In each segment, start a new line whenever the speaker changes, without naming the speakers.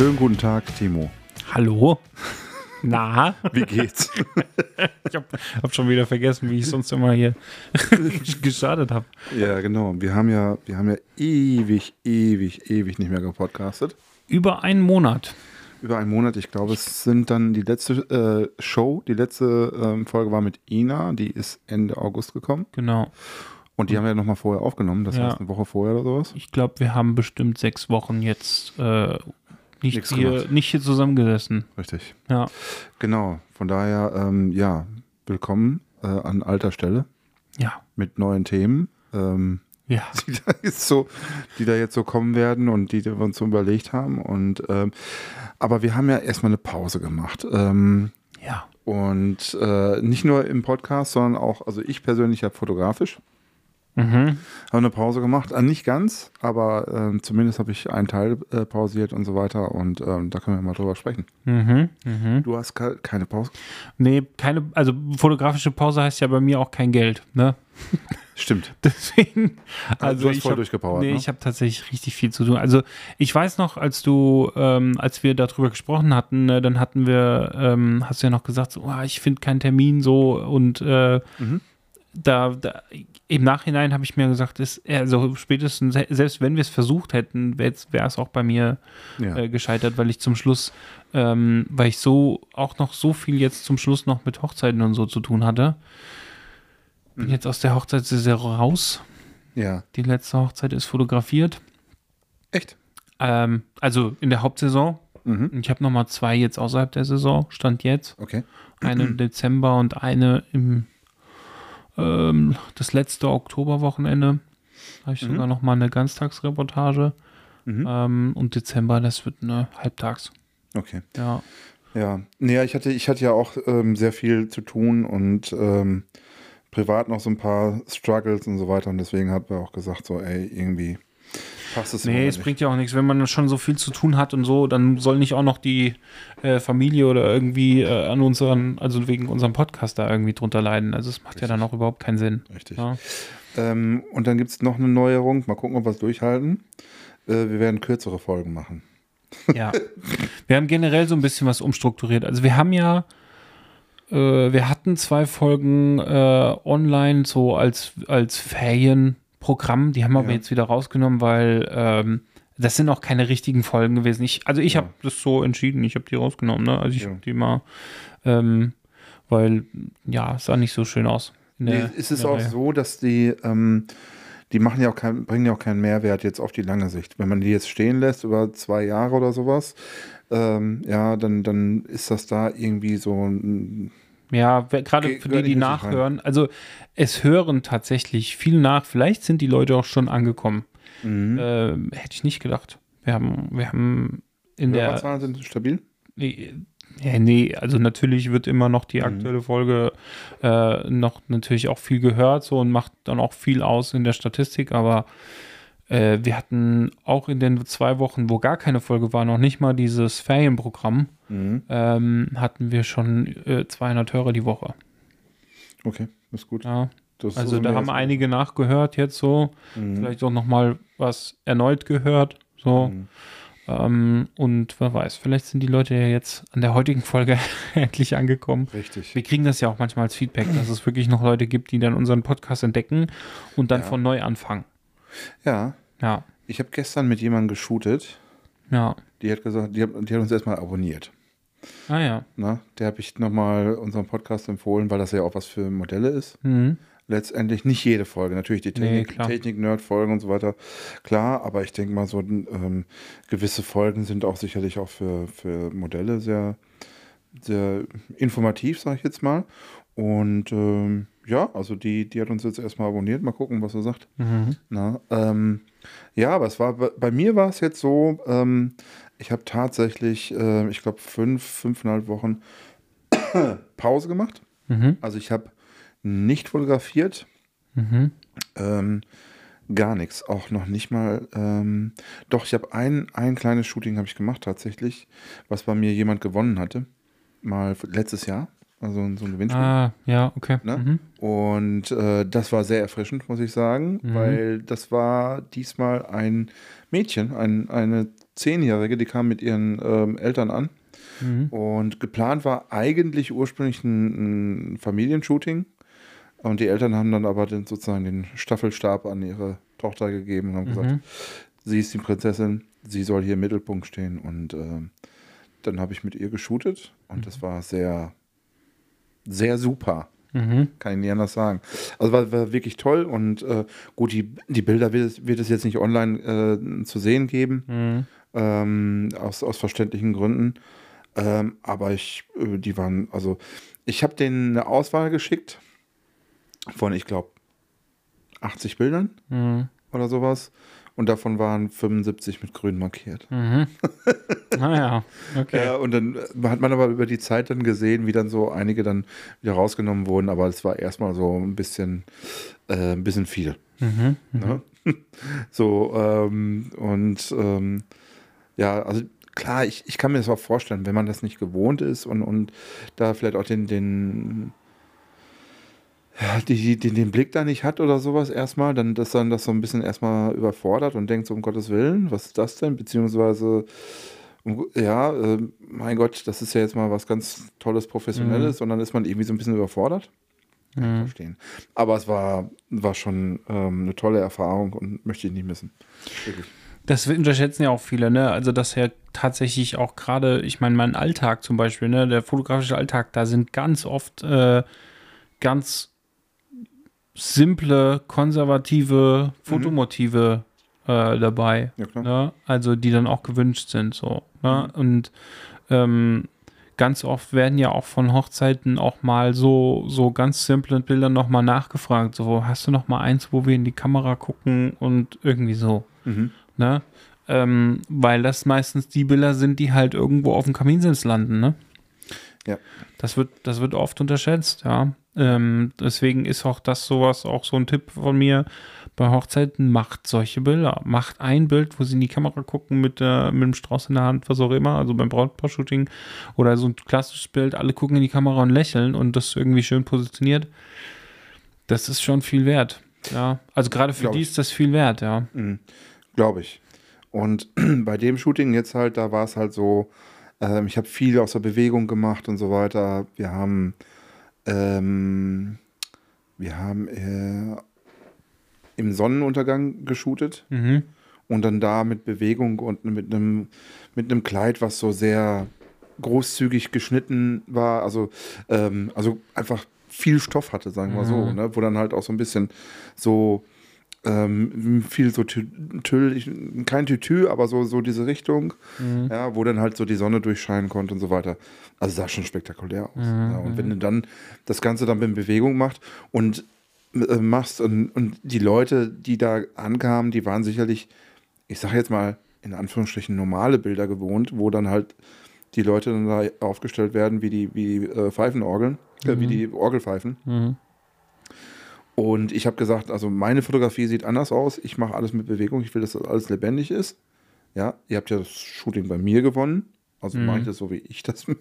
Schönen guten Tag, Timo.
Hallo? Na?
Wie geht's?
ich habe hab schon wieder vergessen, wie ich sonst immer hier gestartet habe.
Ja, genau. Wir haben ja, wir haben ja ewig, ewig, ewig nicht mehr gepodcastet.
Über einen Monat.
Über einen Monat. Ich glaube, es sind dann die letzte äh, Show, die letzte ähm, Folge war mit Ina, die ist Ende August gekommen.
Genau.
Und die haben wir ja nochmal vorher aufgenommen, das
Ja.
heißt eine Woche vorher oder sowas.
Ich glaube, wir haben bestimmt sechs Wochen jetzt äh, nicht,
Nichts
hier,
gemacht.
nicht hier zusammengesessen.
Richtig.
Ja.
Genau. Von daher, ähm, ja, willkommen äh, an alter Stelle
Ja.
mit neuen Themen. Ähm,
Ja.
die da jetzt so, die da jetzt so kommen werden und die wir uns so überlegt haben. Und ähm, aber wir haben ja erstmal eine Pause gemacht. Ähm,
Ja.
und äh, nicht nur im Podcast, sondern auch, also ich persönlich habe fotografisch,
Mhm.
habe eine Pause gemacht. Äh, nicht ganz, aber ähm, zumindest habe ich einen Teil äh, pausiert und so weiter. Und ähm, da können wir mal drüber sprechen.
Mhm. Mhm.
Du hast ke- keine Pause?
Nee, keine, also fotografische Pause heißt ja bei mir auch kein Geld, ne?
Stimmt.
Deswegen,
Also
also
du hast
ich
voll
hab,
durchgepowert,
Nee,
ne?
ich habe tatsächlich richtig viel zu tun. Also ich weiß noch, als du, ähm, als wir darüber gesprochen hatten, ne, dann hatten wir, ähm, hast du ja noch gesagt, so, ah, ich finde keinen Termin so und äh,
Mhm.
Da, da im Nachhinein habe ich mir gesagt, ist, also spätestens, selbst wenn wir es versucht hätten, wäre es auch bei mir
Ja.
äh, gescheitert, weil ich zum Schluss, ähm, weil ich so auch noch so viel jetzt zum Schluss noch mit Hochzeiten und so zu tun hatte. Bin
Mhm.
jetzt aus der Hochzeitssaison raus.
ja.
Die letzte Hochzeit ist fotografiert.
Echt?
Ähm, also in der Hauptsaison.
Mhm.
Ich habe nochmal zwei jetzt außerhalb der Saison, stand jetzt.
Okay.
Eine im Dezember und eine im ähm, das letzte Oktoberwochenende. Habe ich
Mhm.
sogar nochmal eine Ganztagsreportage.
Mhm.
Ähm, und Dezember, das wird eine Halbtags.
Okay.
Ja.
Ja, naja, ich hatte, ich hatte ja auch ähm, sehr viel zu tun und ähm, privat noch so ein paar Struggles und so weiter und deswegen hat wir auch gesagt, so, ey, irgendwie passt es
Nee, es
nicht.
bringt ja auch nichts, wenn man schon so viel zu tun hat und so, dann soll nicht auch noch die äh, Familie oder irgendwie äh, an unseren, also wegen unserem Podcast da irgendwie drunter leiden. Also es macht ja dann auch überhaupt keinen Sinn.
Richtig.
Ja.
Ähm, und dann gibt es noch eine Neuerung, mal gucken, ob wir es durchhalten. Äh, wir werden kürzere Folgen machen.
ja. Wir haben generell so ein bisschen was umstrukturiert. Also wir haben ja, äh, wir hatten zwei Folgen äh, online so als, als Ferienprogramm, die haben wir aber
Ja.
jetzt wieder rausgenommen, weil ähm, das sind auch keine richtigen Folgen gewesen. Ich, also ich
Ja.
habe das so entschieden, ich habe die rausgenommen, ne? Also ich
Ja.
habe die mal, ähm, weil ja, es sah nicht so schön aus. in
Nee,
der-
ist es
der
auch
Reihe.
so, dass die, ähm, die machen ja auch kein, bringen ja auch keinen Mehrwert jetzt auf die lange Sicht. Wenn man die jetzt stehen lässt über zwei Jahre oder sowas, ähm, ja, dann, dann ist das da irgendwie so ein,
Ja, gerade
Ge-
für die, die nachhören. Also es hören tatsächlich viel nach. Vielleicht sind die Leute auch schon angekommen.
Mhm.
Ähm, hätte ich nicht gedacht. Wir haben, wir haben in der.
Hörerzahlen sind stabil.
Nee, ja, nee, also natürlich wird immer noch
Mhm.
die aktuelle Folge äh, noch natürlich auch viel gehört so und macht dann auch viel aus in der Statistik, aber äh, wir hatten auch in den zwei Wochen, wo gar keine Folge war, noch nicht mal dieses Ferienprogramm,
Mhm.
ähm, hatten wir schon äh, 200 Hörer die Woche.
Okay, ist gut.
Ja.
Das
Also
so
da haben einige nachgehört jetzt so,
Mhm.
vielleicht auch noch mal was erneut gehört, so.
Mhm.
Ähm, und wer weiß, vielleicht sind die Leute ja jetzt an der heutigen Folge endlich angekommen.
Richtig.
Wir kriegen das ja auch manchmal als Feedback, dass es wirklich noch Leute gibt, die dann unseren Podcast entdecken und dann
Ja.
von neu anfangen.
Ja,
Ja,
ich habe gestern mit jemandem geshootet.
ja.
Die hat gesagt, die hat, die hat uns erstmal abonniert.
Ah ja.
Ne? Der habe ich nochmal unseren Podcast empfohlen, weil das ja auch was für Modelle ist.
Mhm.
Letztendlich nicht jede Folge, natürlich die
Nee,
Technik. Technik-Nerd-Folgen und so weiter. Klar, aber ich denke mal, so ähm, gewisse Folgen sind auch sicherlich auch für, für Modelle sehr, sehr informativ, sage ich jetzt mal. Und ähm, ja, also die, die hat uns jetzt erstmal abonniert. Mal gucken, was er sagt.
Mhm.
Na, ähm, ja, aber es war bei, mir war es jetzt so, ähm, ich habe tatsächlich, äh, ich glaube, fünf, fünfeinhalb Wochen Pause gemacht.
Mhm.
Also ich habe nicht fotografiert,
Mhm.
ähm, gar nichts, auch noch nicht mal. Ähm, doch, ich habe ein, ein kleines Shooting habe ich gemacht tatsächlich, was bei mir jemand gewonnen hatte, mal letztes Jahr, also so ein Gewinnspiel.
Ah, ja, okay.
Ne?
Mhm.
Und äh, das war sehr erfrischend, muss ich sagen,
Mhm.
weil das war diesmal ein Mädchen, ein, eine Zehnjährige, die kam mit ihren ähm, Eltern an.
Mhm.
Und geplant war eigentlich ursprünglich ein, ein Familienshooting. Und die Eltern haben dann aber den, sozusagen den Staffelstab an ihre Tochter gegeben und haben gesagt,
Mhm.
sie ist die Prinzessin, sie soll hier im Mittelpunkt stehen. Und ähm, dann habe ich mit ihr geshootet und das war sehr, sehr super.
Mhm.
Kann ich nicht anders sagen. Also war, war wirklich toll und äh, gut, die, die Bilder wird es, wird es jetzt nicht online äh, zu sehen geben,
Mhm.
ähm, aus, aus verständlichen Gründen. Ähm, aber ich, äh, die waren, also ich habe denen eine Auswahl geschickt von, ich glaube, 80 Bildern
Mhm.
oder sowas. Und davon waren 75 mit grün markiert.
Mhm. ah ja, okay.
Ja, und dann äh, hat man aber über die Zeit dann gesehen, wie dann so einige dann wieder rausgenommen wurden, aber es war erstmal so ein bisschen, äh, ein bisschen viel.
Mhm.
Ne? so, ähm, und ähm, ja, also klar, ich, ich kann mir das auch vorstellen, wenn man das nicht gewohnt ist und, und da vielleicht auch den, den, ja, die, den, Blick da nicht hat oder sowas erstmal, dann dass dann das so ein bisschen erstmal überfordert und denkt so, um Gottes Willen, was ist das denn? Beziehungsweise, um, ja, äh, mein Gott, das ist ja jetzt mal was ganz Tolles, Professionelles und dann ist man irgendwie so ein bisschen überfordert. Kann ich
Mhm.
verstehen. Aber es war, war schon ähm, eine tolle Erfahrung und möchte ich nicht missen. Wirklich.
Das unterschätzen ja auch viele, ne? Also, dass ja tatsächlich auch gerade, ich meine, mein Alltag zum Beispiel, ne? Der fotografische Alltag, da sind ganz oft äh, ganz simple, konservative Fotomotive äh, dabei.
Ja, klar.
Ne? Also, die dann auch gewünscht sind, so. Ne? Und ähm, ganz oft werden ja auch von Hochzeiten auch mal so, so ganz simple Bilder nochmal nachgefragt. So, hast du noch mal eins, wo wir in die Kamera gucken und irgendwie so.
Mhm.
Ne? Ähm, weil das meistens die Bilder sind, die halt irgendwo auf dem Kaminsims landen, ne?
Ja.
Das wird, das wird oft unterschätzt, ja. Ähm, deswegen ist auch das sowas auch so ein Tipp von mir. Bei Hochzeiten macht solche Bilder. Macht ein Bild, wo sie in die Kamera gucken mit, äh, mit dem Strauß in der Hand, was auch immer, also beim Brautpaar-Shooting oder so ein klassisches Bild, alle gucken in die Kamera und lächeln und das irgendwie schön positioniert. Das ist schon viel wert. Ja, also gerade für
Glaub
die
ich.
ist das viel wert, ja.
Glaube ich. Und bei dem Shooting jetzt halt, da war es halt so, ähm, ich habe viel aus der Bewegung gemacht und so weiter. Wir haben, ähm, wir haben äh, im Sonnenuntergang geshootet
Mhm.
und dann da mit Bewegung und mit einem mit einem Kleid, was so sehr großzügig geschnitten war, also ähm, also einfach viel Stoff hatte, sagen wir so,
Mhm.
ne? wo dann halt auch so ein bisschen so ähm, viel so Tü- Tüll, kein Tütü, aber so, so diese Richtung,
Mhm.
ja, wo dann halt so die Sonne durchscheinen konnte und so weiter. Also sah schon spektakulär aus.
Mhm,
Ja, und wenn du dann das Ganze dann in Bewegung macht und äh, machst und, und die Leute, die da ankamen, die waren sicherlich, ich sage jetzt mal in Anführungsstrichen normale Bilder gewohnt, wo dann halt die Leute dann da aufgestellt werden wie die, wie die äh, Pfeifenorgeln, äh, wie die Orgelpfeifen. Und ich habe gesagt, also meine Fotografie sieht anders aus. Ich mache alles mit Bewegung. Ich will, dass das alles lebendig ist. Ja, ihr habt ja das Shooting bei mir gewonnen. Also
Mhm.
mache ich das so, wie ich das, wie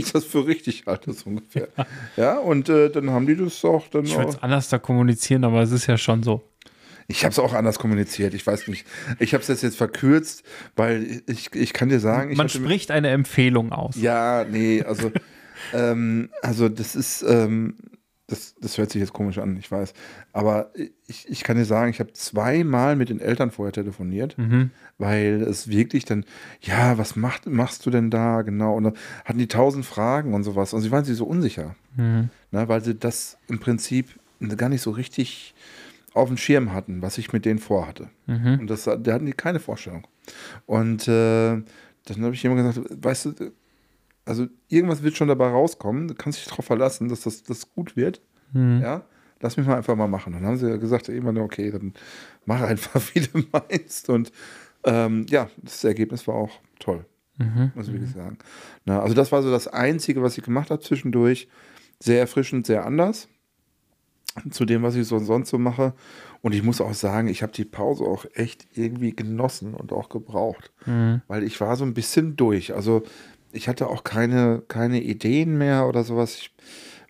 ich das für richtig halte, so ungefähr. Ja, und äh, dann haben die das auch dann
Ich würde es anders da kommunizieren, aber es ist ja schon so.
Ich habe es auch anders kommuniziert. Ich weiß nicht. Ich habe es jetzt, jetzt verkürzt, weil ich, ich kann dir sagen,
Man spricht eine Empfehlung aus.
Ja, nee, also, ähm, also das ist, ähm, das, das hört sich jetzt komisch an, ich weiß. Aber ich, ich kann dir sagen, ich habe zweimal mit den Eltern vorher telefoniert,
Mhm.
weil es wirklich dann, ja, was macht, machst du denn da genau? Und dann hatten die tausend Fragen und sowas. Und sie waren sich so unsicher,
Mhm.
ne, weil sie das im Prinzip gar nicht so richtig auf dem Schirm hatten, was ich mit denen vorhatte.
Mhm.
Und das, da hatten die keine Vorstellung. Und äh, dann habe ich jemand gesagt, weißt du, also irgendwas wird schon dabei rauskommen, du kannst dich darauf verlassen, dass das, das gut wird.
Mhm.
Ja. lass mich mal einfach mal machen. Dann haben sie ja gesagt, immer okay, dann mach einfach, wie du meinst. Und ähm, ja, das Ergebnis war auch toll,
Mhm.
muss ich wirklich sagen. Na, also das war so das Einzige, was ich gemacht habe zwischendurch. Sehr erfrischend, sehr anders zu dem, was ich so sonst so mache. Und ich muss auch sagen, ich habe die Pause auch echt irgendwie genossen und auch gebraucht,
Mhm.
weil ich war so ein bisschen durch. Also ich hatte auch keine, keine Ideen mehr oder sowas. Ich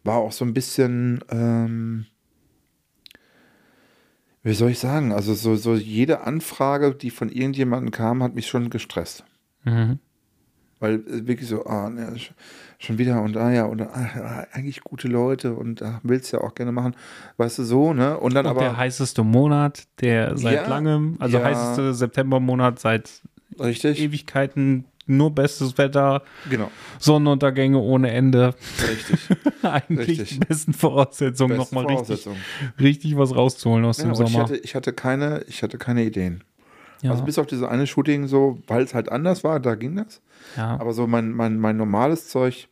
war auch so ein bisschen, ähm, wie soll ich sagen, also so, so jede Anfrage, die von irgendjemandem kam, hat mich schon gestresst.
Mhm.
Weil äh, wirklich so, ah, ne, sch- schon wieder und ah ja, und ah, eigentlich gute Leute und ah, willst ja auch gerne machen, weißt du, so, ne? Und dann
Und
aber
der heißeste Monat, der seit
Ja,
langem, also
ja.
heißeste Septembermonat seit
richtig,
Ewigkeiten, nur bestes Wetter,
genau,
Sonnenuntergänge ohne Ende.
richtig.
Eigentlich
Richtig.
die besten Voraussetzungen,
Beste
nochmal richtig,
Voraussetzung.
richtig was rauszuholen aus
Ja,
dem
und ich
Sommer.
hatte, ich hatte keine, ich hatte keine Ideen.
ja.
Also bis auf diese eine Shooting so, weil es halt anders war, da ging das.
ja.
Aber so mein, mein, mein normales Zeug,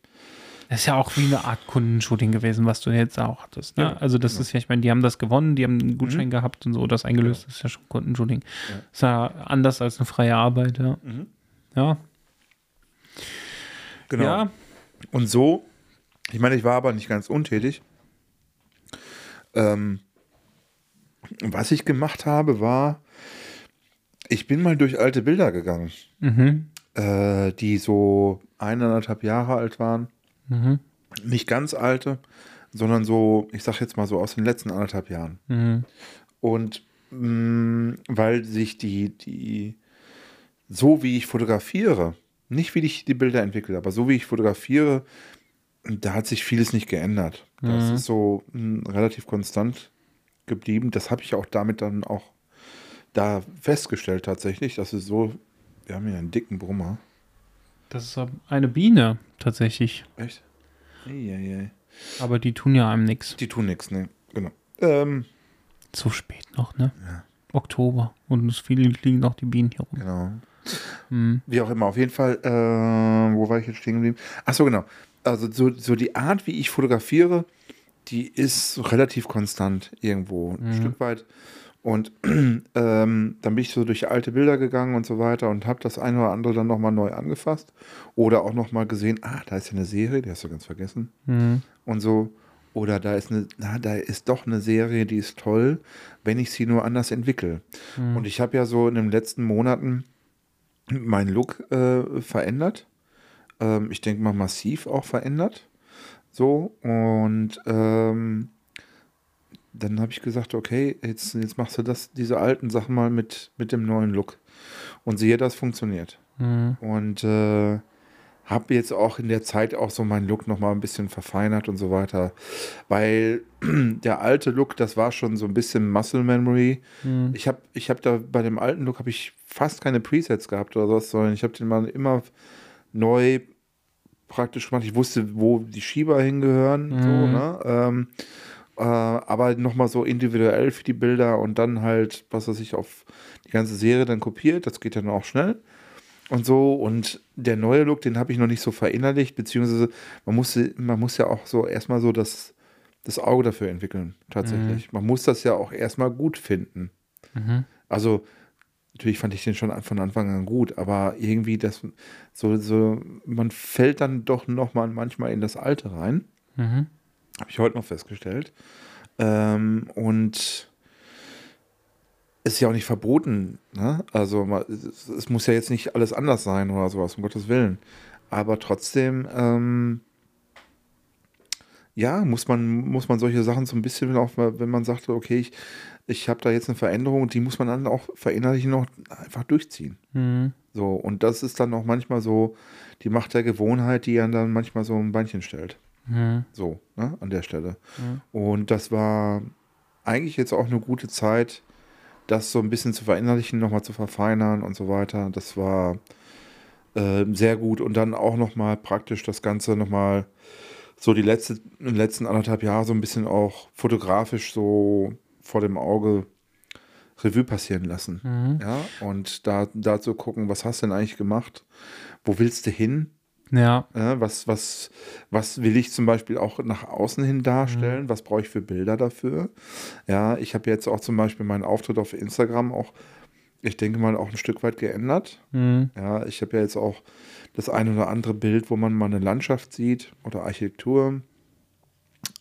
Das ist ja auch wie eine Art Kundenshooting gewesen, was du jetzt auch hattest. Ne?
Ja,
also das ist ja, ich meine, die haben das gewonnen, die haben einen Gutschein
Mhm.
gehabt und so, das eingelöst, das ist ja schon Kundenshooting.
Ja.
Ist ja anders als eine freie Arbeit, ja.
Mhm.
Ja,
genau.
ja.
Und so, ich meine, ich war aber nicht ganz untätig. Ähm, was ich gemacht habe, war, ich bin mal durch alte Bilder gegangen,
Mhm.
äh, die so eineinhalb Jahre alt waren.
Mhm.
Nicht ganz alte, sondern so, ich sag jetzt mal so aus den letzten anderthalb Jahren.
Mhm.
Und mh, weil sich die, die, so wie ich fotografiere, nicht wie ich die Bilder entwickle, aber so wie ich fotografiere, da hat sich vieles nicht geändert. Das
Mhm.
ist so mh, relativ konstant geblieben. Das habe ich auch damit dann auch da festgestellt tatsächlich. Das ist so, wir haben hier einen dicken Brummer.
Das ist eine Biene tatsächlich.
Echt? Eieiei.
Aber die tun ja einem nichts.
Die tun nichts, ne? Genau. Ähm,
Zu spät noch, ne?
Ja.
Oktober. Und es liegen noch die Bienen hier rum.
genau.
Mhm.
Wie auch immer, auf jeden Fall, äh, wo war ich jetzt stehen geblieben? Ach so, genau. Also so, so die Art, wie ich fotografiere, die ist relativ konstant irgendwo ein
Mhm.
Stück weit. Und ähm, dann bin ich so durch alte Bilder gegangen und so weiter und habe das eine oder andere dann nochmal neu angefasst. Oder auch nochmal gesehen, ah, da ist ja eine Serie, die hast du ganz vergessen.
Mhm.
Und so. Oder da ist eine, na, da ist doch eine Serie, die ist toll, wenn ich sie nur anders entwickle.
Mhm.
Und ich habe ja so in den letzten Monaten meinen Look äh, verändert. Ähm, ich denke mal massiv auch verändert. So, und ähm, dann habe ich gesagt, okay, jetzt, jetzt machst du das, diese alten Sachen mal mit, mit dem neuen Look. Und siehe, das funktioniert.
Mhm.
Und äh, habe jetzt auch in der Zeit auch so meinen Look nochmal ein bisschen verfeinert und so weiter. Weil der alte Look, das war schon so ein bisschen Muscle Memory.
Mhm.
Ich habe ich hab da bei dem alten Look habe ich fast keine Presets gehabt oder sowas, sondern ich habe den mal immer neu praktisch gemacht. Ich wusste, wo die Schieber hingehören, so,
Mhm.
ne? Ähm, äh, aber nochmal so individuell für die Bilder und dann halt, was weiß ich, auf die ganze Serie dann kopiert. Das geht dann auch schnell und so. Und der neue Look, den habe ich noch nicht so verinnerlicht, beziehungsweise man musste, man muss ja auch so erstmal so das, das Auge dafür entwickeln, tatsächlich. Man muss das ja auch erstmal gut finden.
Mhm.
Also, natürlich fand ich den schon von Anfang an gut, aber irgendwie das so, so, man fällt dann doch nochmal manchmal in das Alte rein.
Mhm.
Habe ich heute noch festgestellt. Ähm, und ist ja auch nicht verboten. Ne? Also ma- es, es muss ja jetzt nicht alles anders sein oder sowas, um Gottes Willen. Aber trotzdem, ähm, ja, muss man, muss man solche Sachen so ein bisschen auch, wenn man sagt, okay, ich, ich habe da jetzt eine Veränderung, die muss man dann auch verinnerlichen noch einfach durchziehen.
Mhm.
So, und das ist dann auch manchmal so die Macht der Gewohnheit, die einen dann manchmal so ein Beinchen stellt.
Mhm.
So, ne, an der Stelle.
Mhm.
Und das war eigentlich jetzt auch eine gute Zeit, das so ein bisschen zu verinnerlichen, nochmal zu verfeinern und so weiter. Das war äh, sehr gut. Und dann auch nochmal praktisch das Ganze nochmal so die letzte, letzten anderthalb Jahre so ein bisschen auch fotografisch so vor dem Auge Revue passieren lassen.
Mhm.
Ja, und da, da zu gucken, was hast du denn eigentlich gemacht? Wo willst du hin?
Ja.
Ja, was, was, was will ich zum Beispiel auch nach außen hin darstellen?
Mhm.
Was brauche ich für Bilder dafür? Ja, ich habe jetzt auch zum Beispiel meinen Auftritt auf Instagram auch, ich denke mal, auch ein Stück weit geändert.
Mhm.
Ja, ich habe ja jetzt auch das ein oder andere Bild, wo man mal eine Landschaft sieht oder Architektur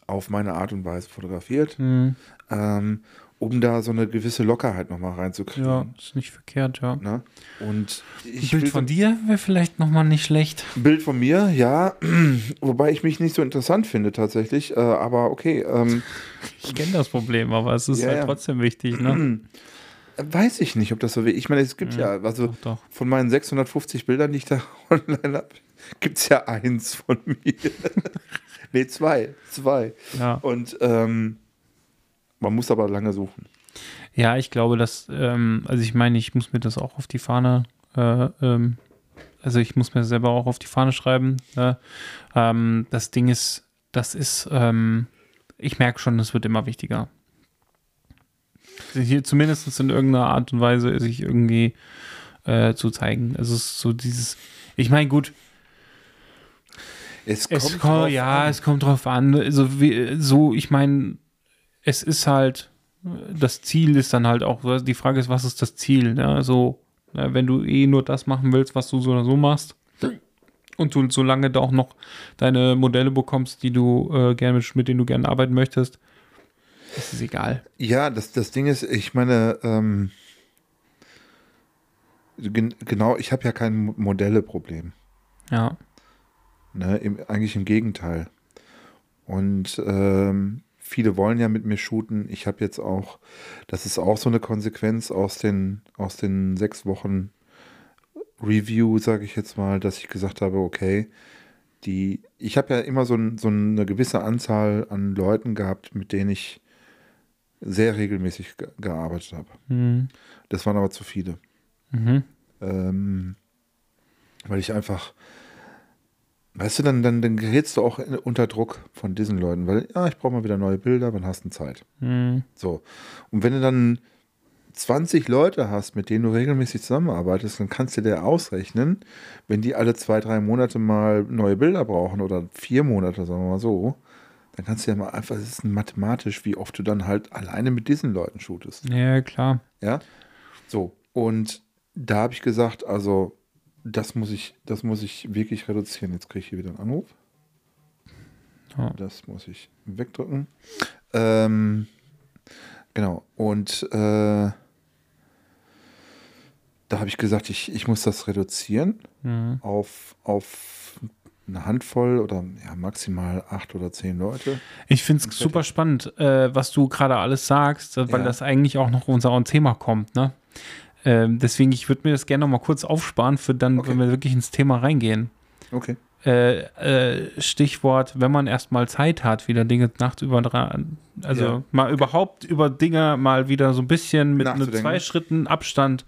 auf meine Art und Weise fotografiert,
Mhm.
ähm, um da so eine gewisse Lockerheit nochmal reinzukriegen.
Ja, ist nicht verkehrt, ja.
Ne? Und
Ein
ich
Bild von dir wäre vielleicht nochmal nicht schlecht.
Ein Bild von mir, ja, wobei ich mich nicht so interessant finde tatsächlich, äh, aber okay, ähm,
Ich kenne das Problem, aber es ist
Ja,
halt
ja.
trotzdem wichtig, ne?
weiß ich nicht, ob das so will. Ich meine, es gibt ja, also
Doch, doch.
von meinen 650 Bildern, die ich da online habe, gibt es ja eins von mir. nee, zwei, zwei.
Ja.
Und ähm, man muss aber lange suchen.
Ja, ich glaube, dass, ähm, also ich meine, ich muss mir das auch auf die Fahne, äh, ähm, also ich muss mir selber auch auf die Fahne schreiben. Ne? Ähm, das Ding ist, das ist, ähm, ich merke schon, es wird immer wichtiger. Hier zumindest in irgendeiner Art und Weise sich irgendwie äh, zu zeigen. Also es ist so dieses, ich meine, gut,
Es
es
kommt
kommt,
drauf
ja,
an.
es kommt drauf an. Also wie, so, ich meine, es ist halt, das Ziel ist dann halt auch, die Frage ist, was ist das Ziel? Ne? So, ne, wenn du eh nur das machen willst, was du so oder so machst, und du solange da auch noch deine Modelle bekommst, die du äh, gerne mit, mit denen du gerne arbeiten möchtest, ist es egal.
Ja, das, das Ding ist, ich meine, ähm, gen genau, ich habe ja kein Mo- Modelleproblem.
Ja.
Ne? Im, eigentlich im Gegenteil. Und ähm, viele wollen ja mit mir shooten. Ich habe jetzt auch, das ist auch so eine Konsequenz aus den, aus den sechs Wochen Review, sage ich jetzt mal, dass ich gesagt habe, okay, die, ich habe ja immer so, ein, so eine gewisse Anzahl an Leuten gehabt, mit denen ich sehr regelmäßig ge gearbeitet habe.
Mhm.
Das waren aber zu viele.
Mhm.
Ähm, weil ich einfach, weißt du, dann, dann, dann gerätst du auch unter Druck von diesen Leuten, weil, ja, ich brauche mal wieder neue Bilder, wann hast du Zeit?
Mhm.
So. Und wenn du dann 20 Leute hast, mit denen du regelmäßig zusammenarbeitest, dann kannst du dir ausrechnen, wenn die alle zwei, drei Monate mal neue Bilder brauchen oder vier Monate, sagen wir mal so, dann kannst du ja mal einfach, es ist mathematisch, wie oft du dann halt alleine mit diesen Leuten shootest.
Ja, klar.
Ja. So. Und da habe ich gesagt, also das muss ich, das muss ich wirklich reduzieren. Jetzt kriege ich hier wieder einen Anruf.
Ja.
Das muss ich wegdrücken. Ähm, genau. Und äh, da habe ich gesagt, ich, ich muss das reduzieren
Mhm.
auf, auf eine Handvoll oder ja, maximal acht oder zehn Leute.
Ich finde es super spannend, äh, was du gerade alles sagst, weil
Ja.
das eigentlich auch noch unser Thema kommt. Ne? Ähm, deswegen, ich würde mir das gerne noch mal kurz aufsparen, für dann,
Okay.
wenn wir wirklich ins Thema reingehen.
Okay.
Äh, äh, Stichwort, wenn man erstmal Zeit hat, wieder Dinge nachts über also
Ja.
mal überhaupt über Dinge mal wieder so ein bisschen mit einem zwei Schritten Abstand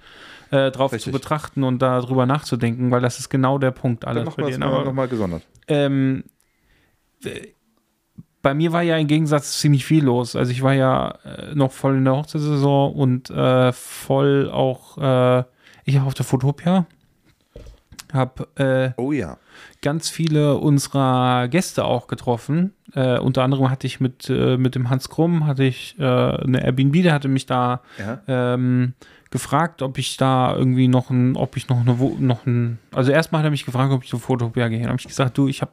äh, drauf
Richtig.
zu betrachten und darüber nachzudenken, weil das ist genau der Punkt
Dann
alles
machen
bei
wir
Aber-
nochmal gesondert.
ähm, bei mir war ja im Gegensatz ziemlich viel los. Also ich war ja äh, noch voll in der Hochzeitssaison und äh, voll auch, äh, ich habe auf der Fotopia, habe äh,
Oh ja.
ganz viele unserer Gäste auch getroffen. Äh, unter anderem hatte ich mit, mit dem Hans Krumm, hatte ich eine Airbnb, der hatte mich da
Ja.
ähm, gefragt, ob ich da irgendwie noch ein, ob ich noch eine, noch ein, also erstmal hat er mich gefragt, ob ich zur Fotopia gehe. Dann habe ich gesagt, du, ich habe,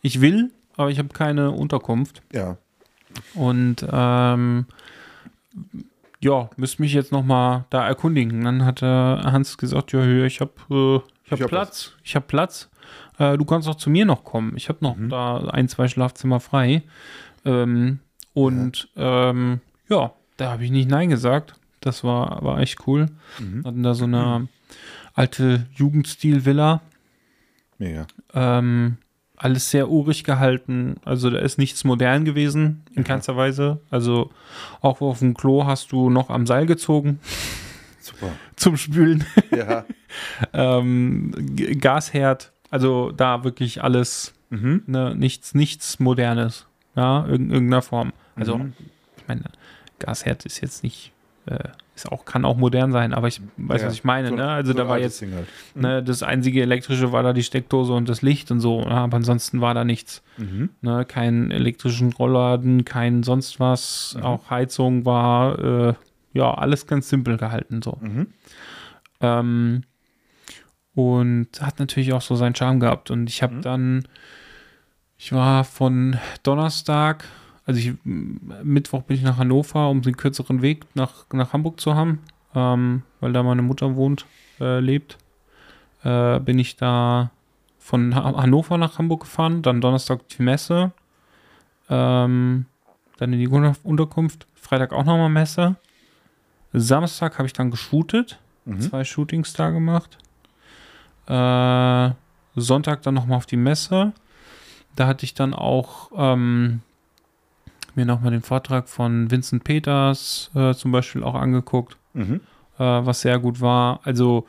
ich will, aber ich habe keine Unterkunft.
Ja.
Und ähm, ja, müsste mich jetzt noch mal da erkundigen. Dann hat äh, Hans gesagt, ja, hier, ich habe äh, ich hab
Ich hab
Platz, ich habe Platz. Äh, du kannst auch zu mir noch kommen. Ich habe noch
Mhm.
da ein, zwei Schlafzimmer frei. Ähm, und ja, ähm, ja da habe ich nicht Nein gesagt. Das war, war echt cool.
Mhm.
Hatten da so eine alte Jugendstil-Villa.
Mega.
Ähm, alles sehr urig gehalten. Also da ist nichts modern gewesen, in keinster Weise. Also auch auf dem Klo hast du noch am Seil gezogen
Super.
zum Spülen.
Ja.
ähm, Gasherd. Also da wirklich alles,
mhm.
ne, nichts, nichts Modernes. Ja, in irgendeiner Form. Also,
Mhm.
ich meine, Gasherd ist jetzt nicht äh, ist auch, kann auch modern sein, aber ich weiß,
Ja,
was ich meine.
so-
ne? Also
so
da war jetzt,
halt.
ne, das einzige elektrische war da die Steckdose und das Licht und so, aber ansonsten war da nichts.
Mhm.
Ne? Kein elektrischen Rollladen, kein sonst was,
Mhm.
auch Heizung war, äh, ja, alles ganz simpel gehalten so.
Mhm.
Ähm, und hat natürlich auch so seinen Charme gehabt. Und ich habe
Mhm.
dann, ich war von Donnerstag, also ich, Mittwoch bin ich nach Hannover, um den kürzeren Weg nach, nach Hamburg zu haben, ähm, weil da meine Mutter wohnt, äh, lebt. Äh, bin ich da von ha Hannover nach Hamburg gefahren, dann Donnerstag die Messe, ähm, dann in die Unter- Unterkunft, Freitag auch nochmal Messe. Samstag habe ich dann geshootet
Mhm.
zwei Shootings da gemacht. Äh, Sonntag dann nochmal auf die Messe. Da hatte ich dann auch ähm, mir nochmal den Vortrag von Vincent Peters äh, zum Beispiel auch angeguckt,
Mhm.
äh, was sehr gut war. Also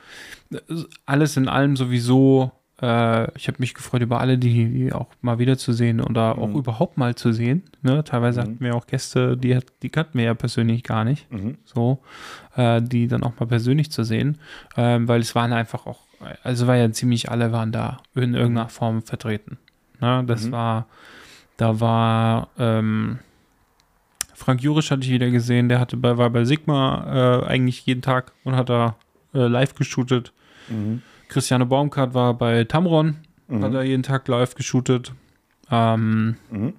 äh, alles in allem sowieso. Äh, ich habe mich gefreut über alle, die, die auch mal wiederzusehen oder auch
Mhm.
überhaupt mal zu sehen. Ne? Teilweise
Mhm.
hatten wir auch Gäste, die, hat- die kannten wir ja persönlich gar nicht
Mhm.
so, äh, die dann auch mal persönlich zu sehen, ähm, weil es waren einfach auch, also war ja ziemlich alle waren da in irgendeiner Form vertreten. Ne? Das
Mhm.
war, da war ähm, Frank Jurisch hatte ich wieder gesehen, der hatte bei, war bei Sigma äh, eigentlich jeden Tag und hat da äh, live geshootet.
Mhm.
Christiane Baumgart war bei Tamron,
Mhm.
hat er jeden Tag live geshootet. Ähm,
Mhm.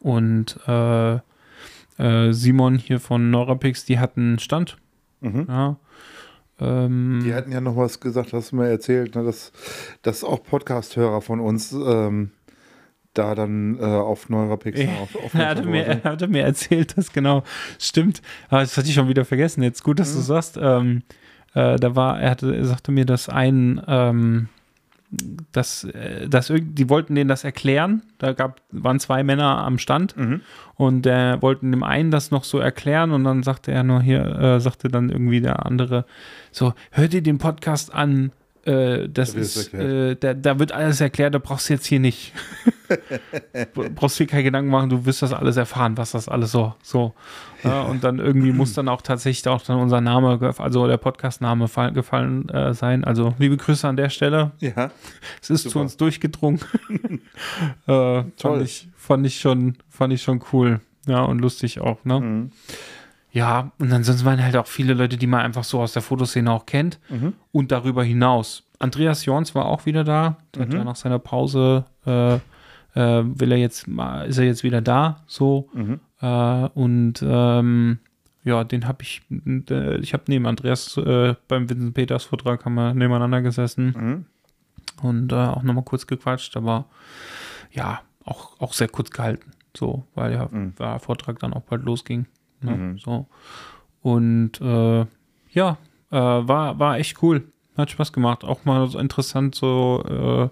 und äh, äh, Simon hier von Neurapix, die hatten Stand.
Mhm.
Ja. Ähm,
Die hatten ja noch was gesagt, hast du mir erzählt, ne, dass, dass auch Podcast-Hörer von uns ähm, da dann äh, auf Neurapix auf, auf
er, hatte mir, er hatte mir erzählt, dass genau stimmt. Aber das hatte ich schon wieder vergessen. Jetzt gut, dass du
Mhm.
sagst. Ähm, äh, da war, er hatte, er sagte mir, dass ein, ähm, dass, äh, dass die wollten denen das erklären. Da gab, waren zwei Männer am Stand
Mhm.
und der wollten dem einen das noch so erklären und dann sagte er nur hier, äh, sagte dann irgendwie der andere so, hör dir den Podcast an. Äh, das
Da
ist, äh, da, da wird alles erklärt, da brauchst du jetzt hier nicht. Du brauchst dir keine Gedanken machen, du wirst das alles erfahren, was das alles so, so. Ja, und dann irgendwie muss dann auch tatsächlich auch dann unser Name, also der Podcast-Name fall- gefallen äh, sein. Also liebe Grüße an der Stelle.
Ja,
Es ist zu
Super.
uns durchgedrungen. äh,
Toll.
fand, ich, fand ich schon, fand ich schon cool. Ja, und lustig auch, ne?
mhm.
Ja, und ansonsten waren halt auch viele Leute, die man einfach so aus der Fotoszene auch kennt
Mhm.
und darüber hinaus. Andreas Jorns war auch wieder da. Der hat
Mhm.
ja nach seiner Pause äh, äh, will er jetzt mal, ist er jetzt wieder da, so.
Mhm.
Äh, und ähm, ja, den habe ich, äh, ich habe neben Andreas äh, beim Vincent Peters Vortrag haben wir nebeneinander gesessen
Mhm.
und äh, auch nochmal kurz gequatscht, aber ja, auch, auch sehr kurz gehalten, so, weil ja
Mhm.
der Vortrag dann auch bald losging. Ne?
Mhm.
So. Und äh, ja, war, war echt cool. Hat Spaß gemacht. Auch mal so interessant, so äh,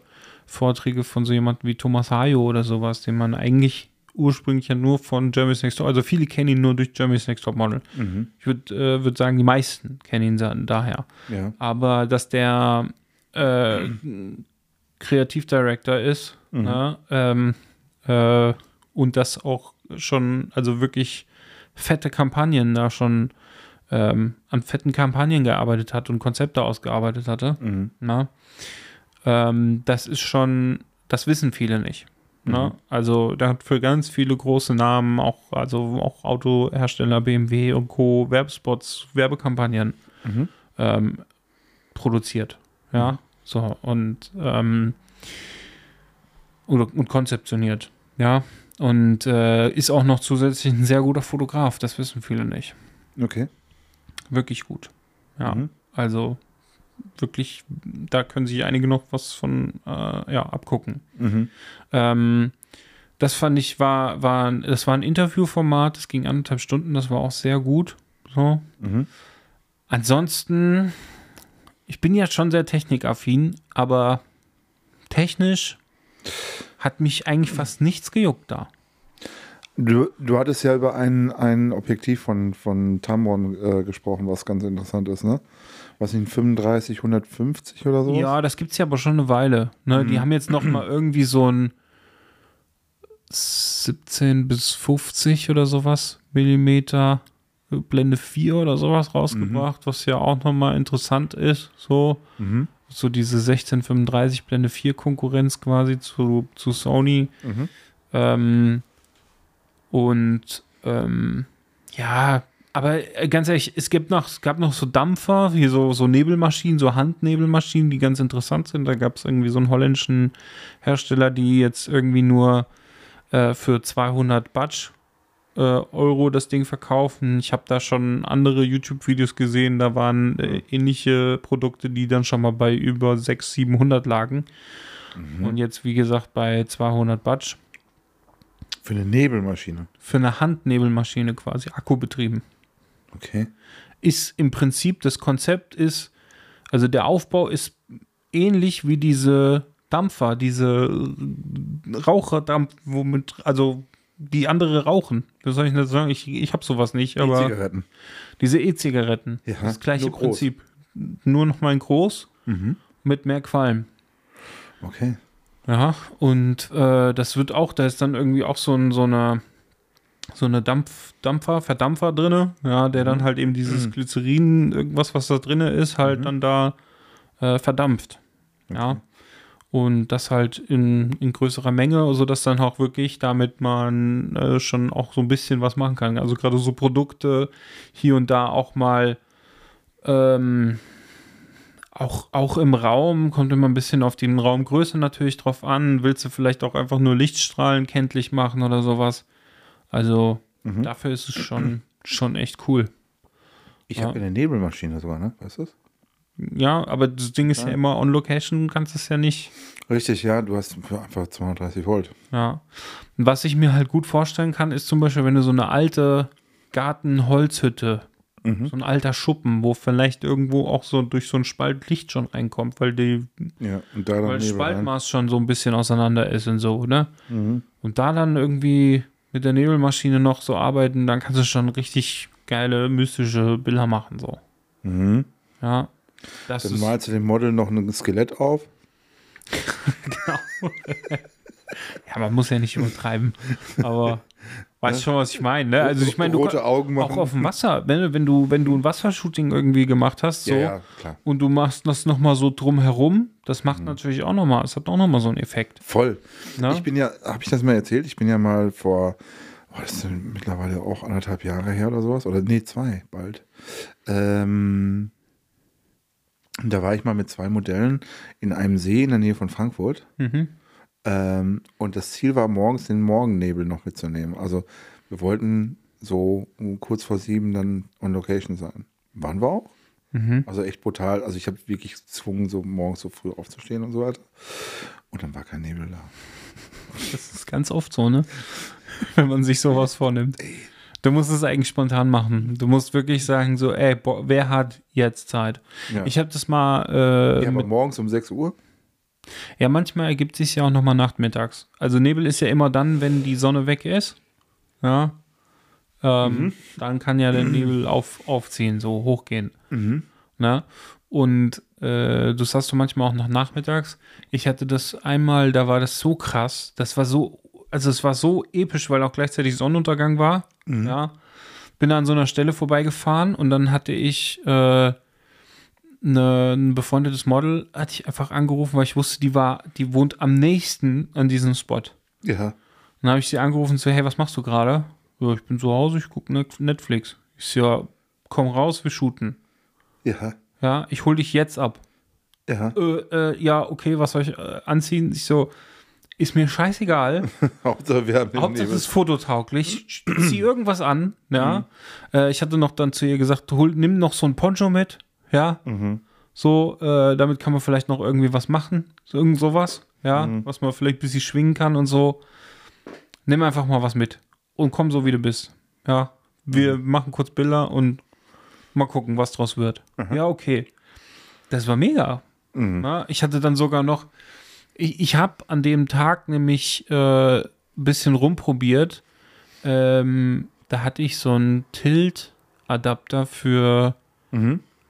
Vorträge von so jemandem wie Thomas Hayo oder sowas, den man eigentlich ursprünglich ja nur von Jeremy's Next Top, also viele kennen ihn nur durch Jeremy's Next Top Model.
Mhm.
Ich würde äh, würd sagen, die meisten kennen ihn daher.
Ja.
Aber dass der äh, Kreativdirektor ist
Mhm.
ne, ähm, äh, und das auch schon, also wirklich fette Kampagnen da schon ähm, an fetten Kampagnen gearbeitet hat und Konzepte ausgearbeitet hatte.
Mhm.
Na? Ähm, das ist schon, das wissen viele nicht. Ne?
Mhm.
Also der hat für ganz viele große Namen, auch, also auch Autohersteller, BMW und Co., Werbespots, Werbekampagnen
Mhm.
ähm, produziert. Ja, so und ähm, oder, und konzeptioniert. Ja, und äh, ist auch noch zusätzlich ein sehr guter Fotograf. Das wissen viele nicht.
Okay.
Wirklich gut. Ja,
Mhm.
also wirklich, da können sich einige noch was von äh, ja, abgucken.
Mhm.
Ähm, das fand ich war, war, das war ein Interviewformat, das ging anderthalb Stunden, das war auch sehr gut. So.
Mhm.
Ansonsten, ich bin ja schon sehr technikaffin, aber technisch hat mich eigentlich fast nichts gejuckt da.
Du, du hattest ja über ein, ein Objektiv von, von Tamron äh, gesprochen, was ganz interessant ist, ne? Was nicht, 35, 150 oder so?
Ja, das gibt es ja aber schon eine Weile. Ne? Die
Mhm.
haben jetzt noch mal irgendwie so ein 17 bis 50 oder sowas Millimeter Blende 4 oder sowas rausgebracht, was ja auch nochmal interessant ist. So,
Mhm.
so diese 1635 Blende 4 Konkurrenz quasi zu, zu Sony.
Mhm.
Ähm, und ähm, ja, aber äh, ganz ehrlich, es gibt noch, es gab noch so Dampfer, wie so, so Nebelmaschinen, so Handnebelmaschinen, die ganz interessant sind. Da gab es irgendwie so einen holländischen Hersteller, die jetzt irgendwie nur äh, für 200 Batsch äh, Euro das Ding verkaufen. Ich habe da schon andere YouTube-Videos gesehen, da waren äh, ähnliche Produkte, die dann schon mal bei über 600, 700 lagen. Und jetzt, wie gesagt, bei 200 Batsch
Für eine Nebelmaschine.
für eine Handnebelmaschine quasi, akkubetrieben.
Okay.
Ist im Prinzip, das Konzept ist, also der Aufbau ist ähnlich wie diese Dampfer, diese Raucherdampf, womit, also die andere rauchen. Wie soll ich das sagen? Ich, ich habe sowas nicht, aber
E-Zigaretten.
diese E-Zigaretten,
Ja,
das gleiche
nur.
Prinzip. Nur noch mal in groß
Mhm.
mit mehr Qualm.
Okay.
Ja, und äh, das wird auch, da ist dann irgendwie auch so, ein, so eine so eine Dampf, Dampfer, Verdampfer drinne, ja, der dann halt eben dieses Glycerin, irgendwas, was da drinne ist, halt dann da äh, verdampft. Ja. Und das halt in, in größerer Menge, sodass dann auch wirklich damit man äh, schon auch so ein bisschen was machen kann. Also gerade so Produkte hier und da auch mal ähm, auch, auch im Raum, kommt immer ein bisschen auf die Raumgröße natürlich drauf an. Willst du vielleicht auch einfach nur Lichtstrahlen kenntlich machen oder sowas? Also dafür ist es schon, schon echt cool.
Ich
Ja.
habe eine Nebelmaschine sogar, ne? Weißt du das?
Ja, aber das Ding ist ja, immer on location, du kannst es ja nicht.
Richtig, ja, du hast einfach 230 Volt.
Ja. Und was ich mir halt gut vorstellen kann, ist zum Beispiel, wenn du so eine alte Gartenholzhütte, so ein alter Schuppen, wo vielleicht irgendwo auch so durch so einen Spalt Licht schon reinkommt, weil die
Ja, und da dann
weil
Nebel rein.
Spaltmaß schon so ein bisschen auseinander ist und so, ne?
Mhm.
Und da dann irgendwie mit der Nebelmaschine noch so arbeiten, dann kannst du schon richtig geile, mystische Bilder machen, so.
Mhm.
Ja. Das
Dann malst du dem Model noch ein Skelett auf.
ja, man muss ja nicht übertreiben, aber weißt schon, was ich meine, ne? Also ich meine, du
Rote Augen machen.
auch auf dem Wasser, wenn, du- wenn du wenn du ein Wassershooting irgendwie gemacht hast, so
Ja, ja,
und du machst das noch mal so drumherum, das macht natürlich auch noch mal, es hat auch noch mal so einen Effekt,
Voll.
ne?
Ich bin ja, habe ich das mal erzählt? Ich bin ja mal vor, oh, das ist mittlerweile auch anderthalb Jahre her oder sowas. Oder nee, zwei bald. Ähm, da war ich mal mit zwei Modellen in einem See in der Nähe von Frankfurt.
mhm.
Ähm, und das Ziel war morgens den Morgennebel noch mitzunehmen. Also wir wollten so um kurz vor sieben dann on Location sein. Waren wir auch?
Mhm.
Also echt brutal. Also ich habe wirklich gezwungen, so morgens so früh aufzustehen und so weiter. Und dann war kein Nebel da.
Das ist ganz oft so, ne? Wenn man sich sowas vornimmt. Du musst es eigentlich spontan machen. Du musst wirklich sagen, so, ey, boah, wer hat jetzt Zeit?
Ja.
Ich habe das mal, äh,
ja, aber morgens um 6 Uhr?
Ja, manchmal ergibt sich ja auch nochmal nachmittags. Also Nebel ist ja immer dann, wenn die Sonne weg ist. Ja. Ähm,
Mhm.
Dann kann ja der Nebel auf, aufziehen, so hochgehen.
Mhm.
Ne? Und äh, das hast du manchmal auch noch nachmittags. Ich hatte das einmal, da war das so krass. Das war so, also es war so episch, weil auch gleichzeitig Sonnenuntergang war. Ja. Bin an so einer Stelle vorbeigefahren und dann hatte ich äh, ne, ein befreundetes Model, hatte ich einfach angerufen, weil ich wusste, die war, die wohnt am nächsten an diesem Spot.
Ja.
Dann habe ich sie angerufen, so, hey, was machst du gerade? Ja, ich bin zu Hause, ich gucke Netflix. Ich so, ja, komm raus, wir shooten.
Ja.
Ja, ich hol dich jetzt ab.
Ja.
Äh, äh, ja, okay, was soll ich äh, anziehen? Ich so, ist mir scheißegal.
Hauptsache wir haben
Hauptsache es ist fototauglich. Zieh irgendwas an. Ja. Äh, ich hatte noch dann zu ihr gesagt, hol, nimm noch so ein Poncho mit. Ja. So, äh, damit kann man vielleicht noch irgendwie was machen. So, irgend sowas. Ja. Was man vielleicht ein bisschen schwingen kann und so. Nimm einfach mal was mit. Und komm so, wie du bist. Ja. Wir machen kurz Bilder und mal gucken, was draus wird. Ja, okay. Das war mega. Ja, ich hatte dann sogar noch, ich, ich habe an dem Tag nämlich äh, ein bisschen rumprobiert. Ähm, da hatte ich so einen Tilt-Adapter für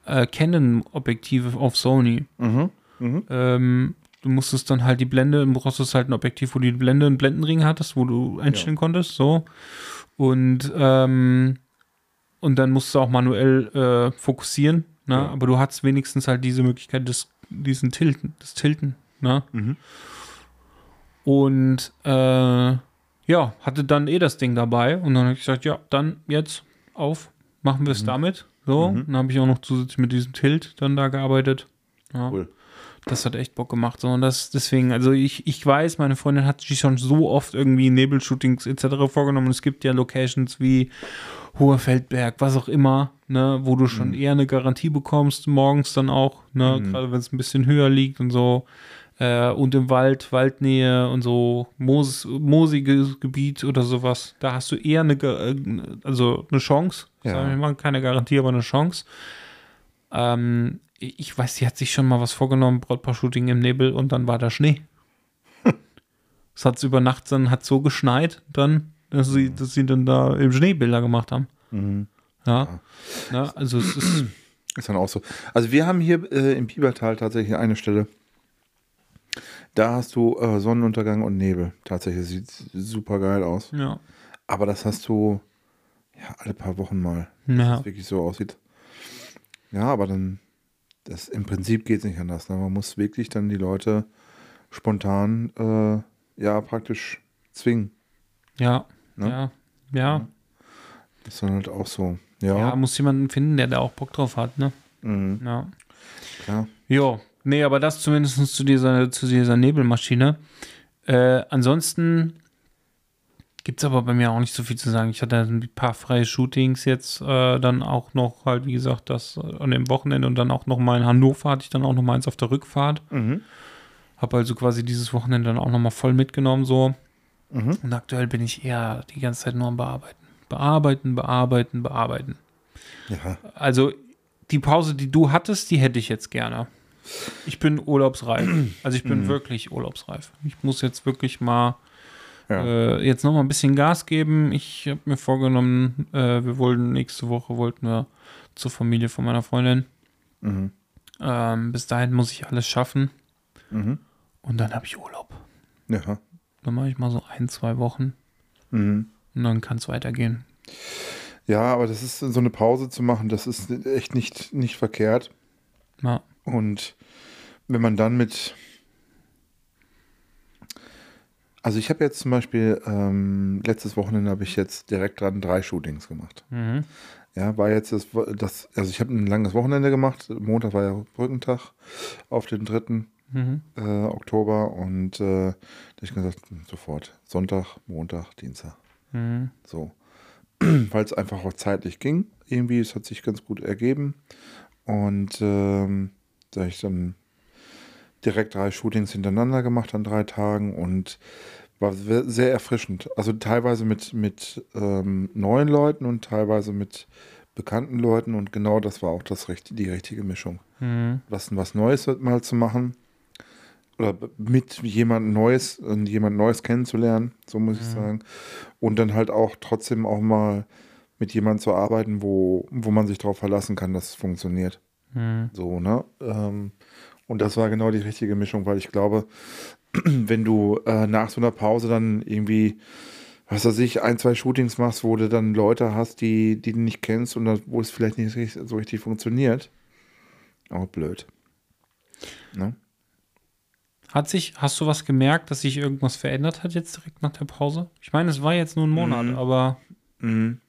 äh, Canon-Objektive auf Sony.
Mhm. Mhm.
Ähm, du musstest dann halt die Blende, du brauchst halt ein Objektiv, wo du die Blende einen Blendenring hattest, wo du einstellen konntest, so. Und ähm, und dann musst du auch manuell äh, fokussieren. Ne?
Ja.
Aber du hast wenigstens halt diese Möglichkeit des diesen Tilten, des Tilten. Ne?
Mhm.
Und äh, ja, hatte dann eh das Ding dabei und dann habe ich gesagt, ja, dann jetzt auf, machen wir es damit. So,
Mhm.
dann habe ich auch noch zusätzlich mit diesem Tilt dann da gearbeitet. Ja.
Cool.
Das hat echt Bock gemacht. So, und das deswegen, also ich, ich weiß, meine Freundin hat sich schon so oft irgendwie Nebelshootings etc. vorgenommen. Es gibt ja Locations wie Hoher Feldberg, was auch immer, ne, wo du schon eher eine Garantie bekommst, morgens dann auch, ne,
Mhm.
gerade wenn es ein bisschen höher liegt und so. Äh, und im Wald, Waldnähe und so Moos, moosiges Gebiet oder sowas, da hast du eher eine, äh, also eine Chance.
Ja.
Sagen wir mal, keine Garantie, aber eine Chance. Ähm, ich weiß, sie hat sich schon mal was vorgenommen, Brautpaar-Shooting im Nebel und dann war da Schnee. Es hat über Nacht dann hat so geschneit, dann, dass sie, dass sie dann da im Schnee Bilder gemacht haben.
Mhm.
Ja. ja also es ist,
Ist dann auch so. Also wir haben hier äh, im Biebertal tatsächlich eine Stelle. Da hast du äh, Sonnenuntergang und Nebel. Tatsächlich sieht super geil aus.
ja.
Aber das hast du ja alle paar Wochen mal, dass
Ja.
es wirklich so aussieht. Ja, aber dann, das im Prinzip geht es nicht anders. Ne? Man muss wirklich dann die Leute spontan, äh, ja, praktisch zwingen.
Ja.
Ne?
Ja. Ja.
Das ist dann halt auch so.
Ja,
Ja,
muss jemanden finden, der da auch Bock drauf hat, ne?
mhm,
Ja.
klar.
Jo, nee, aber das zumindest zu dieser, zu dieser Nebelmaschine. Äh, ansonsten gibt es aber bei mir auch nicht so viel zu sagen. Ich hatte ein paar freie Shootings jetzt, äh, dann auch noch halt, wie gesagt, das äh, an dem Wochenende und dann auch noch mal in Hannover hatte ich dann auch noch mal eins auf der Rückfahrt.
Mhm.
Habe also quasi dieses Wochenende dann auch noch mal voll mitgenommen so.
Mhm.
Und aktuell bin ich eher die ganze Zeit nur am Bearbeiten. Bearbeiten, bearbeiten, bearbeiten.
Ja,
Also die Pause, die du hattest, die hätte ich jetzt gerne. Ich bin urlaubsreif. Also ich bin wirklich urlaubsreif. Ich muss jetzt wirklich mal
ja.
äh, jetzt noch mal ein bisschen Gas geben. Ich habe mir vorgenommen, äh, wir wollten nächste Woche wollten wir zur Familie von meiner Freundin.
Mhm.
Ähm, bis dahin muss ich alles schaffen
Mhm.
und dann habe ich Urlaub.
Ja.
Dann mache ich mal so ein, zwei Wochen
Mhm.
und dann kann es weitergehen.
Ja, aber das ist so eine Pause zu machen, das ist echt nicht, nicht verkehrt.
Ja.
Und wenn man dann mit. Also ich habe jetzt zum Beispiel, ähm, letztes Wochenende habe ich jetzt direkt dran drei Shootings gemacht.
Mhm.
Ja, war jetzt das, das also ich habe ein langes Wochenende gemacht. Montag war ja Brückentag auf den 3.
Mhm.
Äh, Oktober und äh, da hab ich gesagt, sofort. Sonntag, Montag, Dienstag.
Mhm.
So. Weil es einfach auch zeitlich ging. Irgendwie, es hat sich ganz gut ergeben. Und ähm, da habe ich dann direkt drei Shootings hintereinander gemacht an drei Tagen und war se- sehr erfrischend. Also teilweise mit, mit ähm, neuen Leuten und teilweise mit bekannten Leuten und genau das war auch das, die richtige Mischung.
Mhm.
Was, was Neues mal zu machen oder mit jemand Neues und jemand Neues kennenzulernen, so muss ich sagen. Und dann halt auch trotzdem auch mal mit jemandem zu arbeiten, wo, wo man sich darauf verlassen kann, dass es funktioniert.
Mhm.
So, ne? Ähm, und das war genau die richtige Mischung, weil ich glaube, wenn du äh, nach so einer Pause dann irgendwie, was weiß ich, ein, zwei Shootings machst, wo du dann Leute hast, die, die du nicht kennst und das, wo es vielleicht nicht so richtig funktioniert, auch blöd. Ne?
Hat sich, hast du was gemerkt, dass sich irgendwas verändert hat jetzt direkt nach der Pause? Ich meine, es war jetzt nur ein Monat,
Mhm.
aber
Mhm.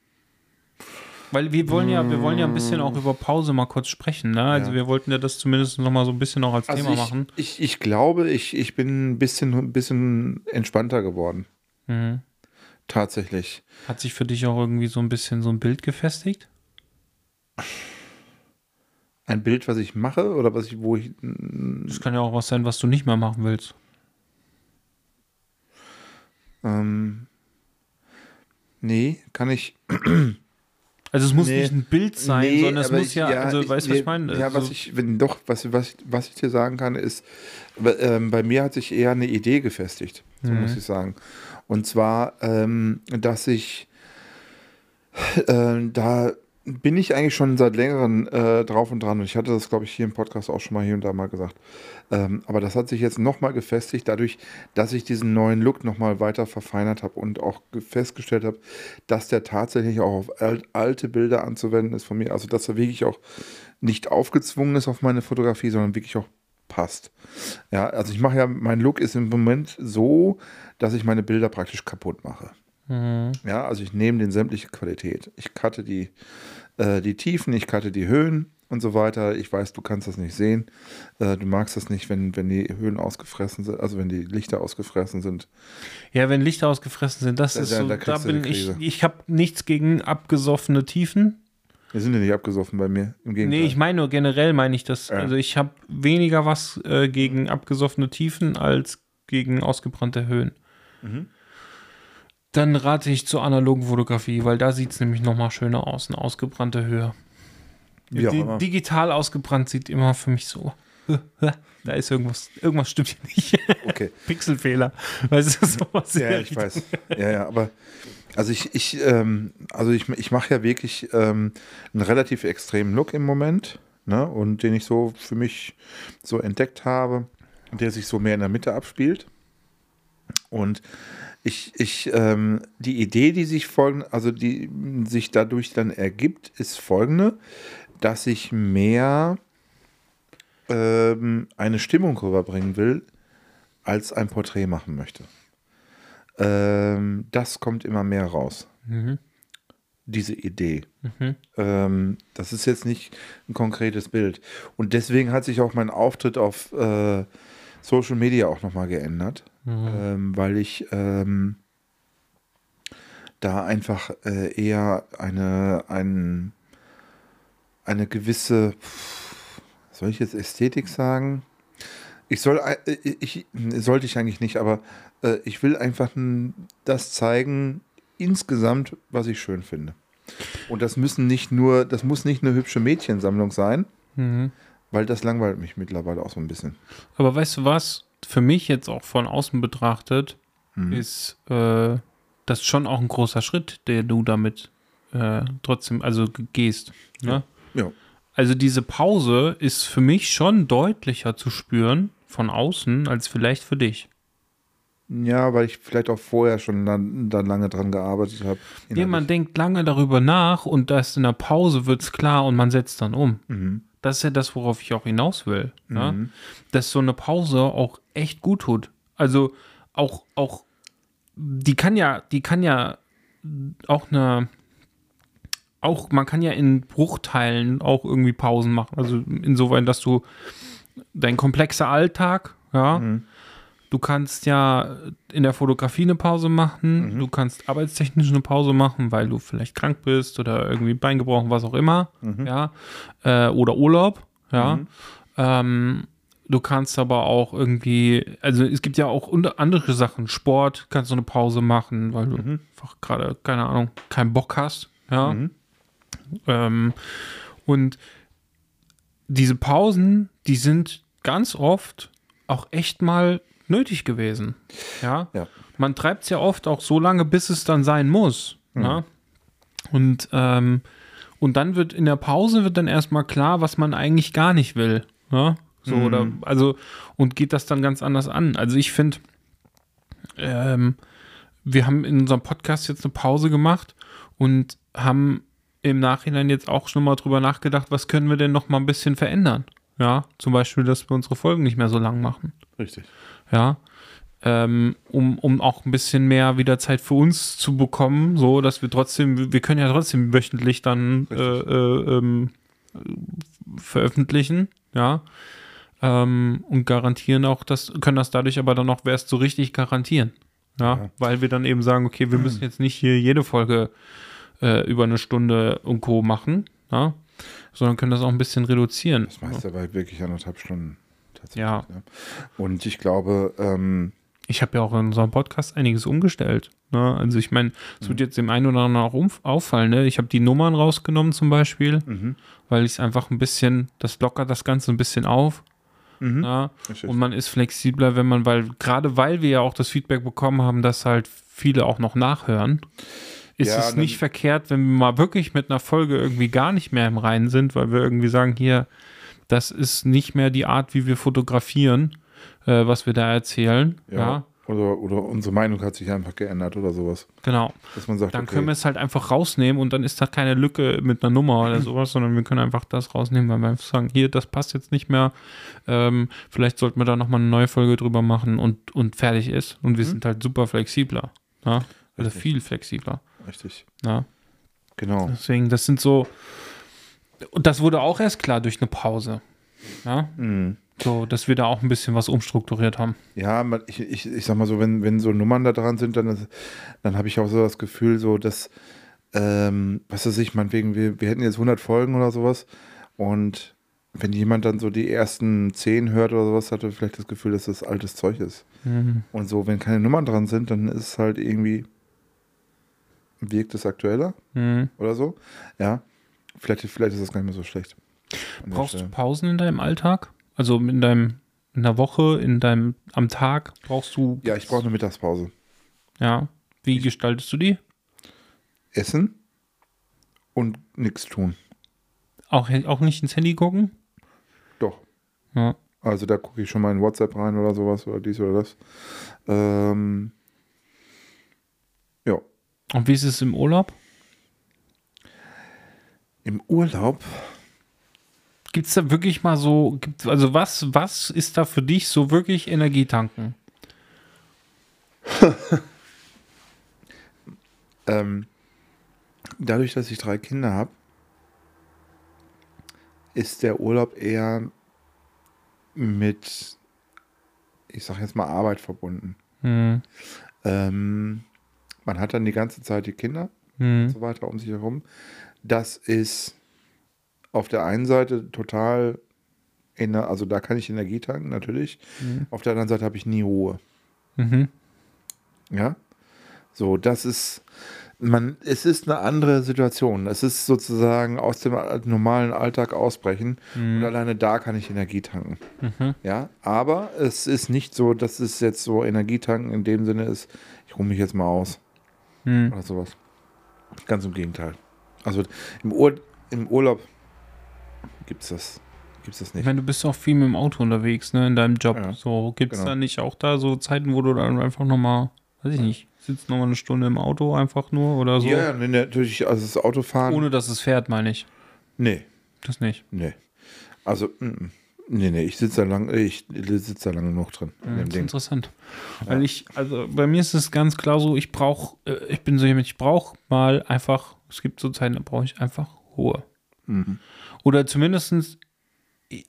Weil wir wollen ja, wir wollen ja ein bisschen auch über Pause mal kurz sprechen, ne? Also
Ja.
wir wollten ja das zumindest noch mal so ein bisschen auch als
Also
Thema
ich,
machen.
Ich, ich glaube, ich, ich bin ein bisschen, ein bisschen entspannter geworden.
Mhm.
Tatsächlich.
Hat sich für dich auch irgendwie so ein bisschen so ein Bild gefestigt?
Ein Bild, was ich mache oder was ich, wo ich.
Das kann ja auch was sein, was du nicht mehr machen willst.
Ähm, nee, kann ich.
Also es muss
Nee.
nicht ein Bild sein,
Nee,
sondern es muss
ich-
ja, also weißt du, was ich meine?
Ja, was
Also-
ich, wenn doch, was, was, was ich dir sagen kann, ist, ähm, bei mir hat sich eher eine Idee gefestigt, so
Mhm.
muss ich sagen. Und zwar, ähm, dass ich äh, da bin ich eigentlich schon seit längerem äh, drauf und dran. Und ich hatte das, glaube ich, hier im Podcast auch schon mal hier und da mal gesagt. Ähm, aber das hat sich jetzt nochmal gefestigt, dadurch, dass ich diesen neuen Look nochmal weiter verfeinert habe und auch festgestellt habe, dass der tatsächlich auch auf al alte Bilder anzuwenden ist von mir. Also, dass er wirklich auch nicht aufgezwungen ist auf meine Fotografie, sondern wirklich auch passt. Ja, also ich mache ja, mein Look ist im Moment so, dass ich meine Bilder praktisch kaputt mache.
Mhm.
Ja, also ich nehme den sämtliche Qualität. Ich cutte die, äh, die Tiefen, ich cutte die Höhen und so weiter. Ich weiß, du kannst das nicht sehen. Äh, du magst das nicht, wenn, wenn die Höhen ausgefressen sind, also wenn die Lichter ausgefressen sind.
Ja, wenn Lichter ausgefressen sind, das
Da-
ist so,
da
da, bin ich, ich habe nichts gegen abgesoffene Tiefen.
Wir sind ja nicht abgesoffen bei mir. Im Gegenteil.
Nee, ich meine nur generell meine ich das.
Ja.
Also ich habe weniger was äh, gegen abgesoffene Tiefen als gegen ausgebrannte Höhen.
Mhm.
Dann rate ich zur analogen Fotografie, weil da sieht es nämlich nochmal schöner aus, eine ausgebrannte Höhe. Die,
immer.
digital ausgebrannt sieht immer für mich so. Da ist irgendwas, irgendwas stimmt hier nicht.
Okay.
Pixelfehler. Weißt du, sowas.
Ja, ich weiß. Ja, ja, aber also ich, ich, ähm, also ich, ich mache ja wirklich ähm, einen relativ extremen Look im Moment, ne? Und den ich so für mich so entdeckt habe, der sich so mehr in der Mitte abspielt. Und ich, ich, ähm, die Idee, die sich folgen, also die sich dadurch dann ergibt, ist folgende, dass ich mehr ähm, eine Stimmung rüberbringen will, als ein Porträt machen möchte. Ähm, das kommt immer mehr raus.
Mhm.
Diese Idee.
Mhm.
Ähm, das ist jetzt nicht ein konkretes Bild. Und deswegen hat sich auch mein Auftritt auf äh, Social Media auch nochmal geändert, ähm, weil ich ähm, da einfach äh, eher eine, ein, eine gewisse, soll ich jetzt Ästhetik sagen? Ich soll, äh, ich, sollte ich eigentlich nicht, aber äh, ich will einfach das zeigen, insgesamt, was ich schön finde. Und das müssen nicht nur, das muss nicht eine hübsche Mädchensammlung sein,
Mhm.
weil das langweilt mich mittlerweile auch so ein bisschen.
Aber weißt du was? Für mich jetzt auch von außen betrachtet,
Mhm.
ist äh, das schon auch ein großer Schritt, der du damit äh, trotzdem, also ge- gehst. Ne?
Ja.
Also diese Pause ist für mich schon deutlicher zu spüren von außen als vielleicht für dich.
Ja, weil ich vielleicht auch vorher schon dann, dann lange dran gearbeitet habe.
Nee, man denkt lange darüber nach und das in der Pause wird es klar und man setzt dann um.
Mhm.
Das ist ja das, worauf ich auch hinaus will. Ja?
Mhm.
Dass so eine Pause auch echt gut tut. Also auch, auch, die kann ja, die kann ja auch eine, auch, man kann ja in Bruchteilen auch irgendwie Pausen machen. Also insofern, dass du dein komplexer Alltag, ja,
Mhm.
Du kannst ja in der Fotografie eine Pause machen,
Mhm.
du kannst arbeitstechnisch eine Pause machen, weil du vielleicht krank bist oder irgendwie Bein gebrochen, was auch immer,
Mhm.
ja, äh, oder Urlaub, ja. Ähm, du kannst aber auch irgendwie, also es gibt ja auch andere Sachen, Sport kannst du eine Pause machen, weil du
Mhm.
einfach gerade, keine Ahnung, keinen Bock hast, ja.
Mhm.
Ähm, und diese Pausen, die sind ganz oft auch echt mal nötig gewesen. Ja.
Ja.
Man treibt es ja oft auch so lange, bis es dann sein muss. Ja? Und, ähm, und dann wird in der Pause wird dann erstmal klar, was man eigentlich gar nicht will. Ja? So, oder, also, und geht das dann ganz anders an. Also ich finde, ähm, wir haben in unserem Podcast jetzt eine Pause gemacht und haben im Nachhinein jetzt auch schon mal drüber nachgedacht, was können wir denn noch mal ein bisschen verändern? Ja, zum Beispiel, dass wir unsere Folgen nicht mehr so lang machen.
Richtig.
Ja, ähm, um, um auch ein bisschen mehr wieder Zeit für uns zu bekommen, so dass wir trotzdem, wir können ja trotzdem wöchentlich dann äh, äh, ähm, veröffentlichen, ja. Ähm, und garantieren auch, das können das dadurch aber dann auch erst so richtig garantieren. Ja,
Ja.
weil wir dann eben sagen, okay, wir müssen jetzt nicht hier jede Folge äh, über eine Stunde und Co. machen, ja, sondern können das auch ein bisschen reduzieren.
Das meiste war wirklich anderthalb Stunden. Tatsächlich,
Ja.
ne? Und ich glaube, ähm,
Ich habe ja auch in unserem Podcast einiges umgestellt. Ne? Also ich meine, es
Mhm.
wird jetzt dem einen oder anderen auch auffallen. Ne? Ich habe die Nummern rausgenommen zum Beispiel,
mhm.
weil ich es einfach ein bisschen, das lockert das Ganze ein bisschen auf.
Mhm. Richtig.
Und man ist flexibler, wenn man, weil gerade weil wir ja auch das Feedback bekommen haben, dass halt viele auch noch nachhören. ist
Ja,
es nicht verkehrt, wenn wir mal wirklich mit einer Folge irgendwie gar nicht mehr im Reinen sind, weil wir irgendwie sagen, hier, das ist nicht mehr die Art, wie wir fotografieren, äh, was wir da erzählen. Ja,
Oder, oder unsere Meinung hat sich einfach geändert oder sowas.
genau.
Dass man sagt,
Dann
okay,
können wir es halt einfach rausnehmen und dann ist da keine Lücke mit einer Nummer oder sowas, sondern wir können einfach das rausnehmen, weil wir einfach sagen, hier, das passt jetzt nicht mehr. Ähm, vielleicht sollten wir da nochmal eine neue Folge drüber machen und, und fertig ist. Und wir sind halt super flexibler. Ja? Also viel flexibler.
richtig.
Ja?
Genau.
Deswegen, das sind so. Und das wurde auch erst klar durch eine Pause. Ja?
Mhm.
So, dass wir da auch ein bisschen was umstrukturiert haben.
Ja, ich, ich, ich sag mal so, wenn, wenn so Nummern da dran sind, dann, dann habe ich auch so das Gefühl, so dass, ähm, was weiß ich, meinetwegen, wir, wir hätten jetzt 100 Folgen oder sowas und wenn jemand dann so die ersten 10 hört oder sowas, hat er vielleicht das Gefühl, dass das altes Zeug ist.
Mhm.
Und so, wenn keine Nummern dran sind, dann ist es halt irgendwie, wirkt es aktueller
Mhm.
oder so. Ja, vielleicht, vielleicht ist das gar nicht mehr so schlecht.
Brauchst du. Pausen in deinem Alltag? Also in deinem, in der Woche, in deinem, am Tag brauchst du.
Ja, ich brauche eine Mittagspause.
Ja. Wie gestaltest du die?
Essen und nichts tun.
Auch, auch nicht ins Handy gucken?
Doch.
Ja.
Also da gucke ich schon mal in WhatsApp rein oder sowas oder dies oder das. Ähm, ja.
Und wie ist es im Urlaub?
Im Urlaub,
Gibt es da wirklich mal so, gibt, also was, was ist da für dich so wirklich Energietanken?
ähm, dadurch, dass ich drei Kinder habe, ist der Urlaub eher mit, ich sag jetzt mal, Arbeit verbunden.
Hm.
Ähm, man hat dann die ganze Zeit die Kinder und
Hm.
so weiter um sich herum. Das ist auf der einen Seite total, also da kann ich Energie tanken, natürlich. Auf der anderen Seite habe ich nie Ruhe.
Mhm.
Ja, so, das ist, man, es ist eine andere Situation. Es ist sozusagen aus dem normalen Alltag ausbrechen und alleine da kann ich Energie tanken.
Mhm.
Ja, aber es ist nicht so, dass es jetzt so Energietanken in dem Sinne ist, ich ruhe mich jetzt mal aus
Hm.
oder sowas. Ganz im Gegenteil. Also im, Ur im Urlaub gibt es das, gibt's das
Ich
nicht.
meine, du bist auch viel mit dem Auto unterwegs, ne, in deinem Job.
Ja,
so, gibt es
genau.
da nicht auch da so Zeiten, wo du dann einfach nochmal, weiß ich nicht, sitzt nochmal eine Stunde im Auto einfach nur oder so?
Ja, ja, nee, natürlich, also das Autofahren.
Ohne dass es fährt, meine ich.
nee,
Das nicht.
nee. Also, mm, mm. Nee, nee, ich sitze da lang, ich sitze da lange genug drin. in
Ja, das ist
Ding.
interessant. Weil ich, also bei mir ist es ganz klar so, ich brauche, äh, ich bin so jemand, ich brauche mal einfach, es gibt so Zeiten, da brauche ich einfach Ruhe.
Mhm.
Oder zumindestens,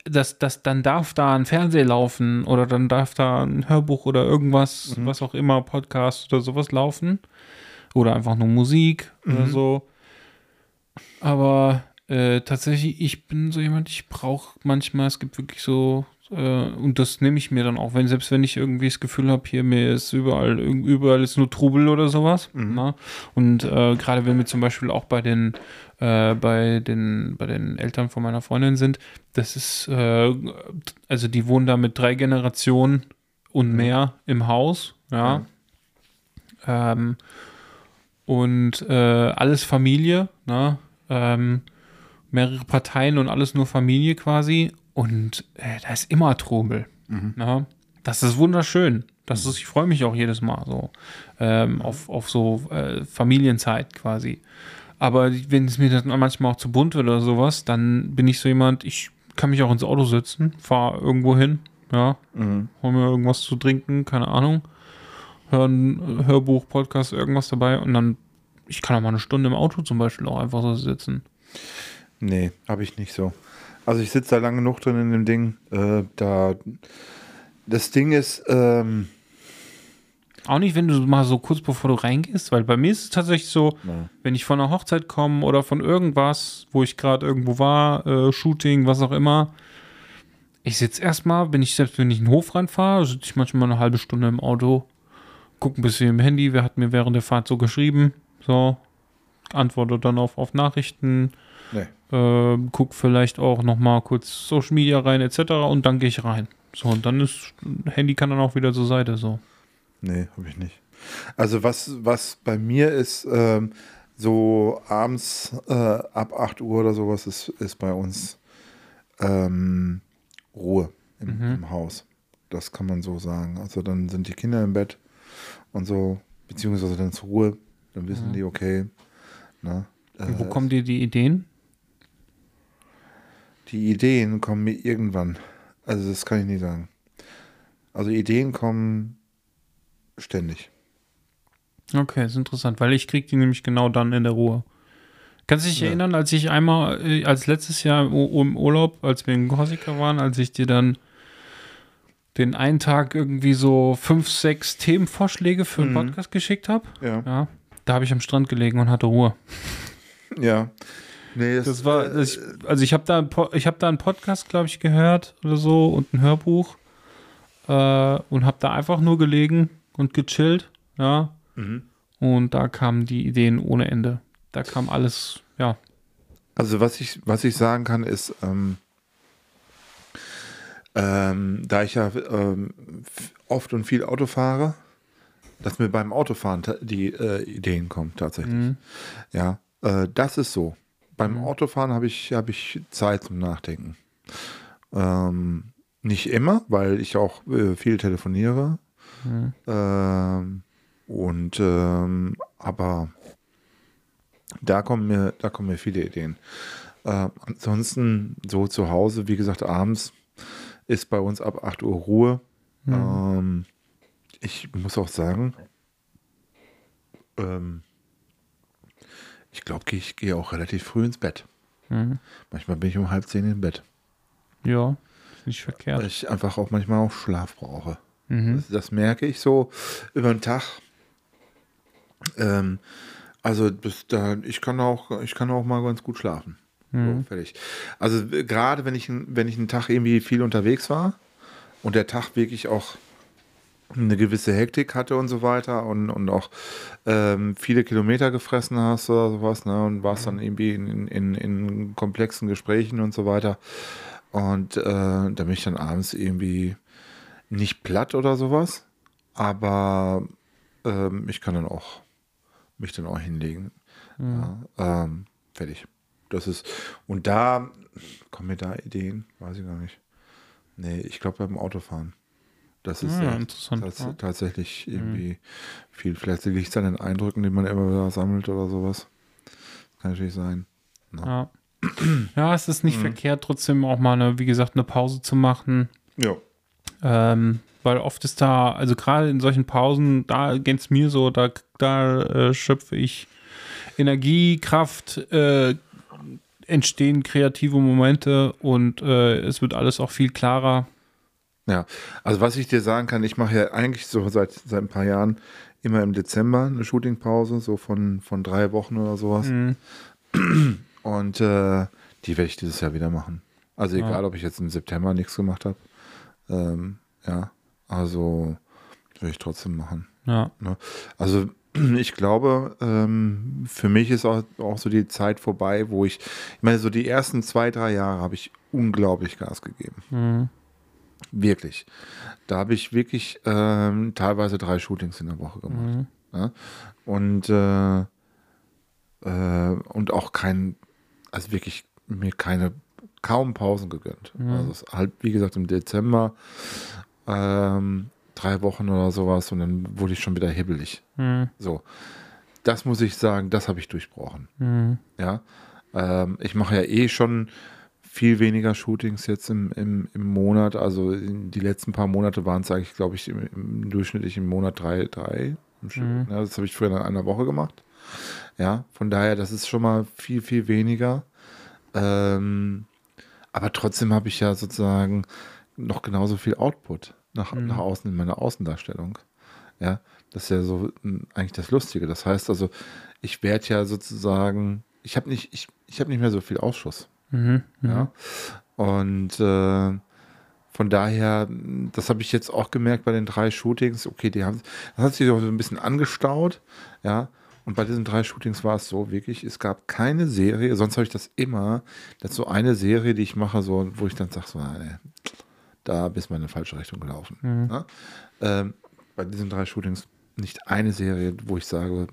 dass das, dann darf da ein Fernseher laufen oder dann darf da ein Hörbuch oder irgendwas,
Mhm.
was auch immer, Podcast oder sowas laufen. Oder einfach nur Musik oder
Mhm.
so. Aber äh, tatsächlich, ich bin so jemand, ich brauche manchmal, es gibt wirklich so, äh, und das nehme ich mir dann auch, wenn, selbst wenn ich irgendwie das Gefühl habe, hier mir ist überall, überall ist nur Trubel oder sowas. Na? Und äh, gerade wenn wir zum Beispiel auch bei den, äh, bei den, bei den Eltern von meiner Freundin sind, das ist, äh, also die wohnen da mit drei Generationen und mehr im Haus, ja. Ähm, und äh, alles Familie, ne? Ähm, mehrere Parteien und alles nur Familie quasi. Und äh, da ist immer Trubel. Ne? Das ist wunderschön. Das ist, ich freue mich auch jedes Mal so ähm, auf, auf so äh, Familienzeit quasi. Aber wenn es mir dann manchmal auch zu bunt wird oder sowas, dann bin ich so jemand, ich kann mich auch ins Auto setzen, fahre irgendwo hin, ja,
Mhm.
hol mir irgendwas zu trinken, keine Ahnung, hören Hörbuch, Podcast, irgendwas dabei und dann, ich kann auch mal eine Stunde im Auto zum Beispiel auch einfach so sitzen.
Nee, habe ich nicht so. Also ich sitze da lange genug drin in dem Ding. Äh, da das Ding ist, ähm,
Auch nicht, wenn du mal so kurz bevor du reingehst, weil bei mir ist es tatsächlich so,
Ja.
wenn ich von einer Hochzeit komme oder von irgendwas, wo ich gerade irgendwo war, äh, Shooting, was auch immer, ich sitze erstmal, wenn ich selbst wenn ich in den Hof reinfahre, sitze ich manchmal eine halbe Stunde im Auto, gucke ein bisschen im Handy, wer hat mir während der Fahrt so geschrieben, so, antworte dann auf, auf Nachrichten,
nee.
Äh, guck vielleicht auch noch mal kurz Social Media rein etc. und dann gehe ich rein. So, und dann ist Handy kann dann auch wieder zur Seite so.
Nee, habe ich nicht. Also was, was bei mir ist, ähm, so abends äh, ab 8 Uhr oder sowas ist, ist bei uns ähm, Ruhe im,
Mhm.
im Haus. Das kann man so sagen. Also dann sind die Kinder im Bett und so, beziehungsweise dann zur Ruhe. Dann wissen die, okay. Ne,
Mhm. Und wo
äh,
kommen dir die Ideen?
Die Ideen kommen mir irgendwann. Also das kann ich nicht sagen. Also Ideen kommen ständig.
Okay, ist interessant, weil ich krieg die nämlich genau dann in der Ruhe. Kannst du dich
Ja.
erinnern, als ich einmal, äh, als letztes Jahr im Urlaub, als wir in Korsika waren, als ich dir dann den einen Tag irgendwie so fünf, sechs Themenvorschläge für einen
Mhm.
Podcast geschickt habe?
Ja.
Ja. Da habe ich am Strand gelegen und hatte Ruhe.
Ja. Nee, das,
Das war,
äh,
ich, also ich habe da, ich habe da einen Podcast, glaube ich, gehört oder so und ein Hörbuch äh, und habe da einfach nur gelegen und gechillt, ja.
Mhm.
Und da kamen die Ideen ohne Ende. Da kam alles, ja.
Also was ich, was ich sagen kann, ist, ähm, ähm, da ich ja ähm, oft und viel Auto fahre, dass mir beim Autofahren die äh, Ideen kommen tatsächlich.
Mhm.
Ja, äh, das ist so. Beim
Mhm.
Autofahren habe ich, hab ich Zeit zum Nachdenken. Ähm, nicht immer, weil ich auch äh, viel telefoniere.
Mhm.
Ähm, und ähm, aber da kommen mir, da kommen mir viele Ideen. Äh, ansonsten so zu Hause, wie gesagt, abends ist bei uns ab 8 Uhr Ruhe.
Mhm.
Ähm, ich muss auch sagen, ähm, ich glaube, ich gehe auch relativ früh ins Bett.
Mhm.
Manchmal bin ich um halb zehn im Bett,
Ja, ist nicht
weil
verkehrt.
ich einfach auch manchmal auch Schlaf brauche.
Mhm.
Das, das merke ich so über den Tag. Ähm, also bis da, ich kann auch, ich kann auch mal ganz gut schlafen.
Mhm.
So, fertig. Also äh, gerade wenn ich, wenn ich einen Tag irgendwie viel unterwegs war und der Tag wirklich auch eine gewisse Hektik hatte und so weiter und, und auch ähm, viele Kilometer gefressen hast oder sowas, ne? Und warst dann irgendwie in, in, in komplexen Gesprächen und so weiter. Und äh, da bin ich dann abends irgendwie nicht platt oder sowas, aber ähm, ich kann dann auch mich dann auch hinlegen. Ja, ähm, fertig. Das ist, und da kommen mir da Ideen, weiß ich gar nicht. Nee, ich glaube beim Autofahren. Das ist
Ah,
ja tats
ja.
tatsächlich irgendwie viel. Vielleicht liegt es an den Eindrücken, die man immer wieder sammelt oder sowas. Kann natürlich sein.
Ja. ja, es ist nicht verkehrt, trotzdem auch mal eine, wie gesagt, eine Pause zu machen.
Ja.
Ähm, weil oft ist da, also gerade in solchen Pausen, da geht es mir so, da, da äh, schöpfe ich Energie, Kraft, äh, entstehen kreative Momente und äh, es wird alles auch viel klarer.
Ja, also was ich dir sagen kann, ich mache ja eigentlich so seit, seit ein paar Jahren immer im Dezember eine Shootingpause, so von, von drei Wochen oder sowas.
Mhm.
Und äh, die werde ich dieses Jahr wieder machen. Also
Ja.
egal, ob ich jetzt im September nichts gemacht habe. Ähm, ja, also werde ich trotzdem machen.
Ja.
Ne? Also ich glaube, ähm, für mich ist auch, auch so die Zeit vorbei, wo ich, ich meine, so die ersten zwei, drei Jahre habe ich unglaublich Gas gegeben.
Mhm.
Wirklich. Da habe ich wirklich ähm, teilweise drei Shootings in der Woche gemacht.
Mhm.
Ja? Und, äh, äh, und auch kein, also wirklich mir keine, kaum Pausen gegönnt.
Mhm.
Also es ist halt, wie gesagt, im Dezember ähm, drei Wochen oder sowas und dann wurde ich schon wieder hibbelig.
Mhm.
So. Das muss ich sagen, das habe ich durchbrochen.
Mhm.
Ja. Ähm, ich mache ja eh schon viel weniger Shootings jetzt im, im, im Monat. Also die letzten paar Monate waren es eigentlich, glaube ich, im, im durchschnittlich im Monat drei, drei.
Mhm.
Ja, das habe ich früher in einer Woche gemacht. Ja, von daher, das ist schon mal viel, viel weniger. Ähm, aber trotzdem habe ich ja sozusagen noch genauso viel Output nach,
Mhm.
nach außen in meiner Außendarstellung. Ja, das ist ja so m, eigentlich das Lustige. Das heißt also, ich werde ja sozusagen, ich habe nicht, ich, ich habe nicht mehr so viel Ausschuss.
Mhm.
Ja. Und äh, von daher, das habe ich jetzt auch gemerkt bei den drei Shootings. Okay, die haben, das hat sich so ein bisschen angestaut. Ja. Und bei diesen drei Shootings war es so wirklich, es gab keine Serie, sonst habe ich das immer, das ist so eine Serie, die ich mache, so, wo ich dann sage, so, nee, da bist du mal in eine falsche Richtung gelaufen.
Mhm.
Ja? Ähm, bei diesen drei Shootings nicht eine Serie, wo ich sage,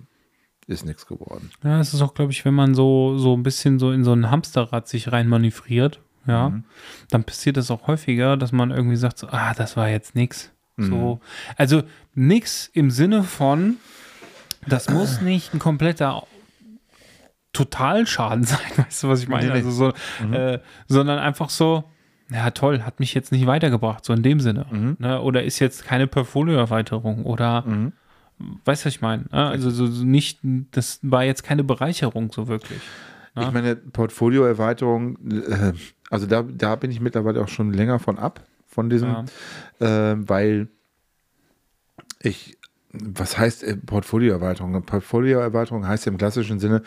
ist nichts geworden.
Ja, es ist auch, glaube ich, wenn man so, so ein bisschen so in so ein Hamsterrad sich rein manövriert, ja,
Mhm.
dann passiert es auch häufiger, dass man irgendwie sagt, so, ah, das war jetzt nix.
Mhm.
So, also nix im Sinne von, das muss nicht ein kompletter Totalschaden sein, weißt du, was ich meine? Also so,
Mhm.
äh, sondern einfach so, ja toll, hat mich jetzt nicht weitergebracht, so in dem Sinne.
Mhm.
Ne? Oder ist jetzt keine Portfolioerweiterung oder
Mhm.
Weißt du, was ich meine? Ne? Also so, nicht, das war jetzt keine Bereicherung so wirklich. Ja.
Ich meine, Portfolioerweiterung, äh, also da, da bin ich mittlerweile auch schon länger von ab, von diesem,
Ja.
äh, weil ich, was heißt äh, Portfolioerweiterung? Portfolioerweiterung heißt ja im klassischen Sinne,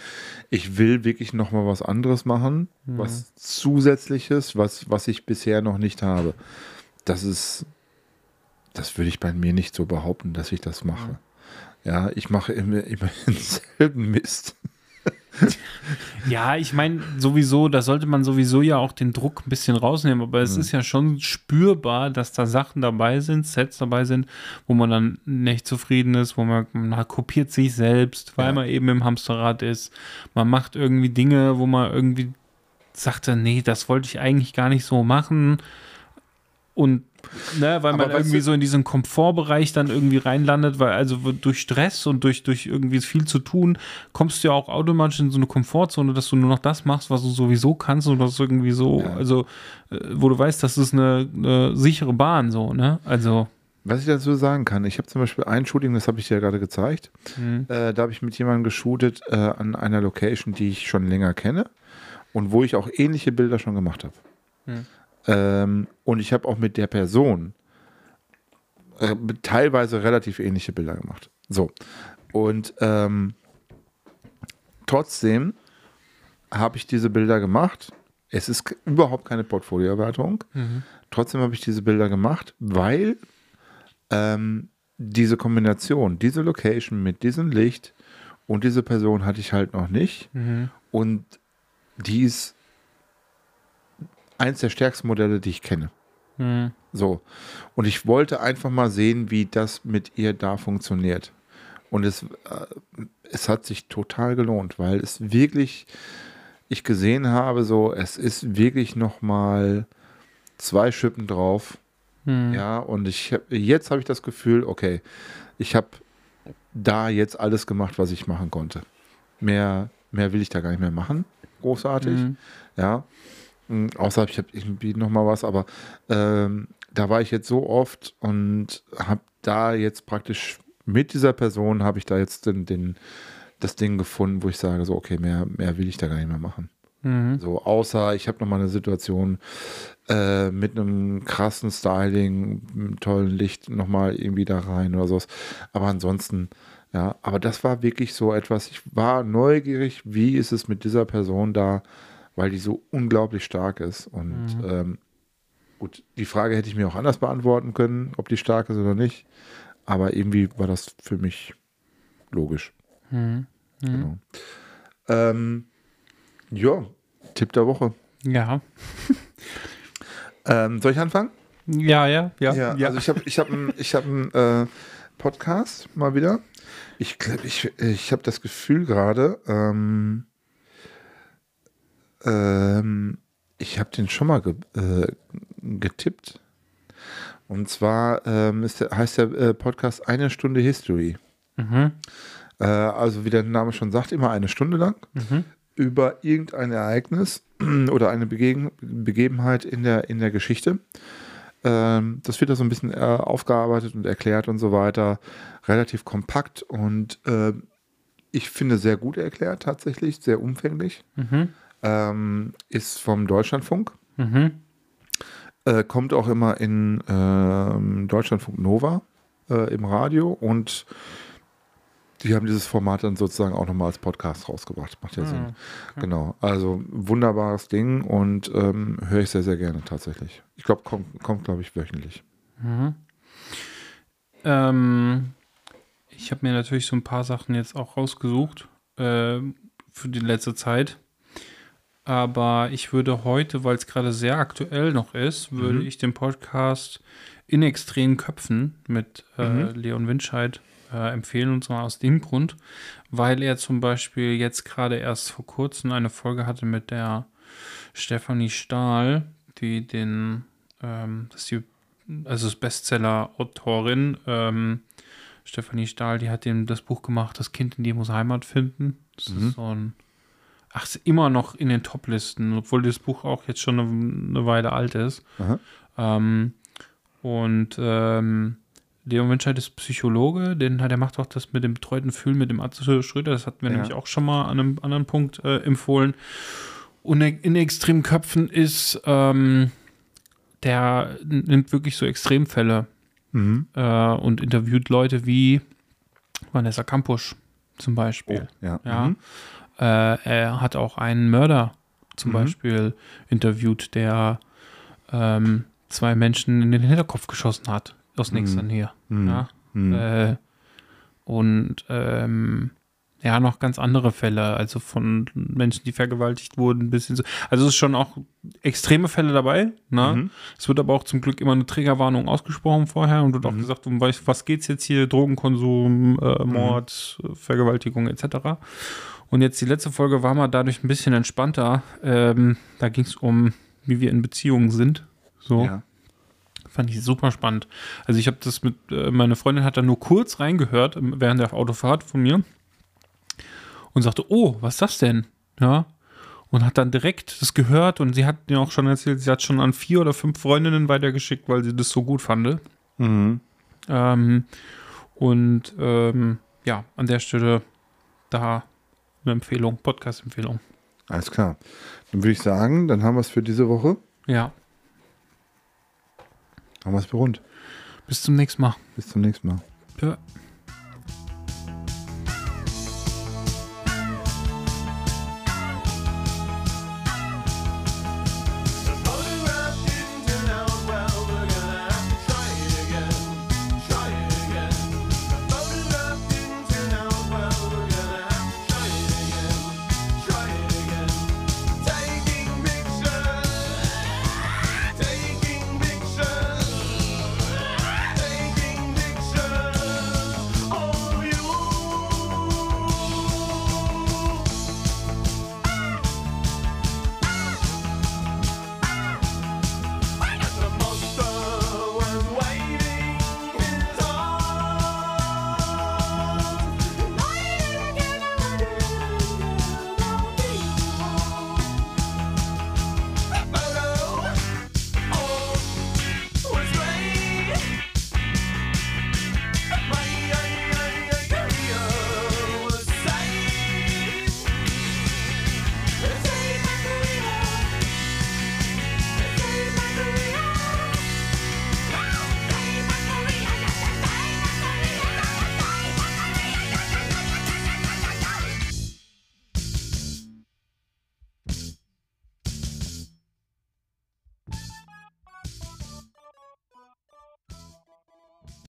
ich will wirklich nochmal was anderes machen, was zusätzliches, was, was ich bisher noch nicht habe. Das ist, das würde ich bei mir nicht so behaupten, dass ich das mache. Ja, ich mache immer, immer denselben Mist.
Ja, ich meine, sowieso, da sollte man sowieso ja auch den Druck ein bisschen rausnehmen, aber es ist ja schon spürbar, dass da Sachen dabei sind, Sets dabei sind, wo man dann nicht zufrieden ist, wo man, man kopiert sich selbst, weil
Ja.
man eben im Hamsterrad ist. Man macht irgendwie Dinge, wo man irgendwie sagte, nee, das wollte ich eigentlich gar nicht so machen. Und ne, weil man irgendwie so in diesen Komfortbereich dann irgendwie reinlandet, weil also durch Stress und durch, durch irgendwie viel zu tun, kommst du ja auch automatisch in so eine Komfortzone, dass du nur noch das machst, was du sowieso kannst und das irgendwie so,
Ja.
also äh, wo du weißt, das ist eine, eine sichere Bahn, so, ne? Also,
Was ich dazu sagen kann, ich habe zum Beispiel ein Shooting, das habe ich dir ja gerade gezeigt.
hm,
Äh, da habe ich mit jemandem geshootet äh, an einer Location, die ich schon länger kenne und wo ich auch ähnliche Bilder schon gemacht habe.
Hm.
Ähm, und ich habe auch mit der Person äh, teilweise relativ ähnliche Bilder gemacht. So. Und ähm, trotzdem habe ich diese Bilder gemacht. Es ist überhaupt keine Portfolioerweiterung.
mhm.
Trotzdem habe ich diese Bilder gemacht, weil ähm, diese Kombination, diese Location mit diesem Licht und diese Person hatte ich halt noch nicht.
Mhm.
Und die ist eins der stärksten Modelle, die ich kenne.
Mhm.
So. Und ich wollte einfach mal sehen, wie das mit ihr da funktioniert. Und es, äh, es hat sich total gelohnt, weil es wirklich, ich gesehen habe, so, es ist wirklich noch mal zwei Schippen drauf.
Mhm.
Ja, und ich hab, jetzt habe ich das Gefühl, okay, ich habe da jetzt alles gemacht, was ich machen konnte. Mehr, mehr will ich da gar nicht mehr machen. Großartig.
Mhm.
Ja. Außer ich habe irgendwie noch mal was, aber ähm, da war ich jetzt so oft und habe da jetzt praktisch mit dieser Person habe ich da jetzt den, den, das Ding gefunden, wo ich sage so, okay, mehr, mehr will ich da gar nicht mehr machen.
Mhm.
So, außer ich habe noch mal eine Situation äh, mit einem krassen Styling, einem tollen Licht noch mal irgendwie da rein oder sowas. Aber ansonsten, ja, aber das war wirklich so etwas, ich war neugierig, wie ist es mit dieser Person da, weil die so unglaublich stark ist. Und ähm, gut, die Frage hätte ich mir auch anders beantworten können, ob die stark ist oder nicht. Aber irgendwie war das für mich logisch.
Mhm.
Genau. Ähm, ja, Tipp der Woche.
Ja.
Ähm, soll ich anfangen?
Ja, ja, ja.
Ja, also ich habe ich hab einen ich hab äh, Podcast mal wieder. Ich glaube, ich, ich habe das Gefühl gerade, ähm, ähm, ich habe den schon mal ge, äh, getippt. Und zwar ähm, der, heißt der äh, Podcast Eine Stunde History.
Mhm.
Äh, also wie der Name schon sagt, immer eine Stunde lang
Mhm.
über irgendein Ereignis oder eine Begegen Begebenheit in der, in der Geschichte. Ähm, das wird da so ein bisschen äh, aufgearbeitet und erklärt und so weiter. Relativ kompakt und äh, ich finde sehr gut erklärt tatsächlich, sehr umfänglich.
Mhm.
Ähm, ist vom Deutschlandfunk.
Mhm.
Äh, kommt auch immer in ähm, Deutschlandfunk Nova äh, im Radio und die haben dieses Format dann sozusagen auch nochmal als Podcast rausgebracht. Macht ja Sinn. Genau. Also wunderbares Ding und ähm, höre ich sehr, sehr gerne tatsächlich. Ich glaube, kommt, kommt glaube ich, wöchentlich.
Ähm, ich habe mir natürlich so ein paar Sachen jetzt auch rausgesucht äh, für die letzte Zeit. Aber ich würde heute, weil es gerade sehr aktuell noch ist, würde ich den Podcast in extremen Köpfen mit äh, Leon Winscheid äh, empfehlen und zwar aus dem Grund, weil er zum Beispiel jetzt gerade erst vor kurzem eine Folge hatte mit der Stefanie Stahl, die den, ähm, das die, also das Bestseller-Autorin, ähm, Stefanie Stahl, die hat dem das Buch gemacht, Das Kind in dir muss Heimat finden. Das ist so ein, ach, ist immer noch in den Top-Listen, obwohl das Buch auch jetzt schon eine, eine Weile alt ist. Ähm, und ähm, Leon Winscheid ist Psychologe, den, hat- der macht auch das mit dem betreuten Fühlen mit dem Atze Schröder. Das hatten wir
Ja.
nämlich auch schon mal an einem anderen Punkt äh, empfohlen. Und in extremen Köpfen ist, ähm, der nimmt wirklich so Extremfälle
Mhm.
äh, und interviewt Leute wie Vanessa Kampusch zum Beispiel.
Oh, ja.
Ja.
Mhm.
Äh, er hat auch einen Mörder zum
Mhm.
Beispiel interviewt, der ähm, zwei Menschen in den Hinterkopf geschossen hat. Aus nächster Nähe.
Mhm.
Ja.
Mhm.
Äh, und ähm, ja, noch ganz andere Fälle, also von Menschen, die vergewaltigt wurden, bis hin zu. Also es ist schon auch extreme Fälle dabei. Ne?
Mhm.
Es wird aber auch zum Glück immer eine Trägerwarnung ausgesprochen vorher und wird auch gesagt, um was, was geht es jetzt hier? Drogenkonsum, äh, Mord, Vergewaltigung etc. Und jetzt die letzte Folge war mal dadurch ein bisschen entspannter. Ähm, da ging es um, wie wir in Beziehungen sind. So.
Ja.
Fand ich super spannend. Also ich habe das mit, äh, meine Freundin hat da nur kurz reingehört während der Autofahrt von mir und sagte, oh, was ist das denn? Ja. Und hat dann direkt das gehört und sie hat mir auch schon erzählt, sie hat schon an vier oder fünf Freundinnen weitergeschickt, weil sie das so gut fand.
Mhm.
Ähm, und ähm, ja, an der Stelle da eine Empfehlung, Podcast-Empfehlung.
Alles klar. Dann würde ich sagen, dann haben wir es für diese Woche.
Ja,
Haben wir es berund.
bis zum nächsten Mal.
Bis zum nächsten Mal.
Ja.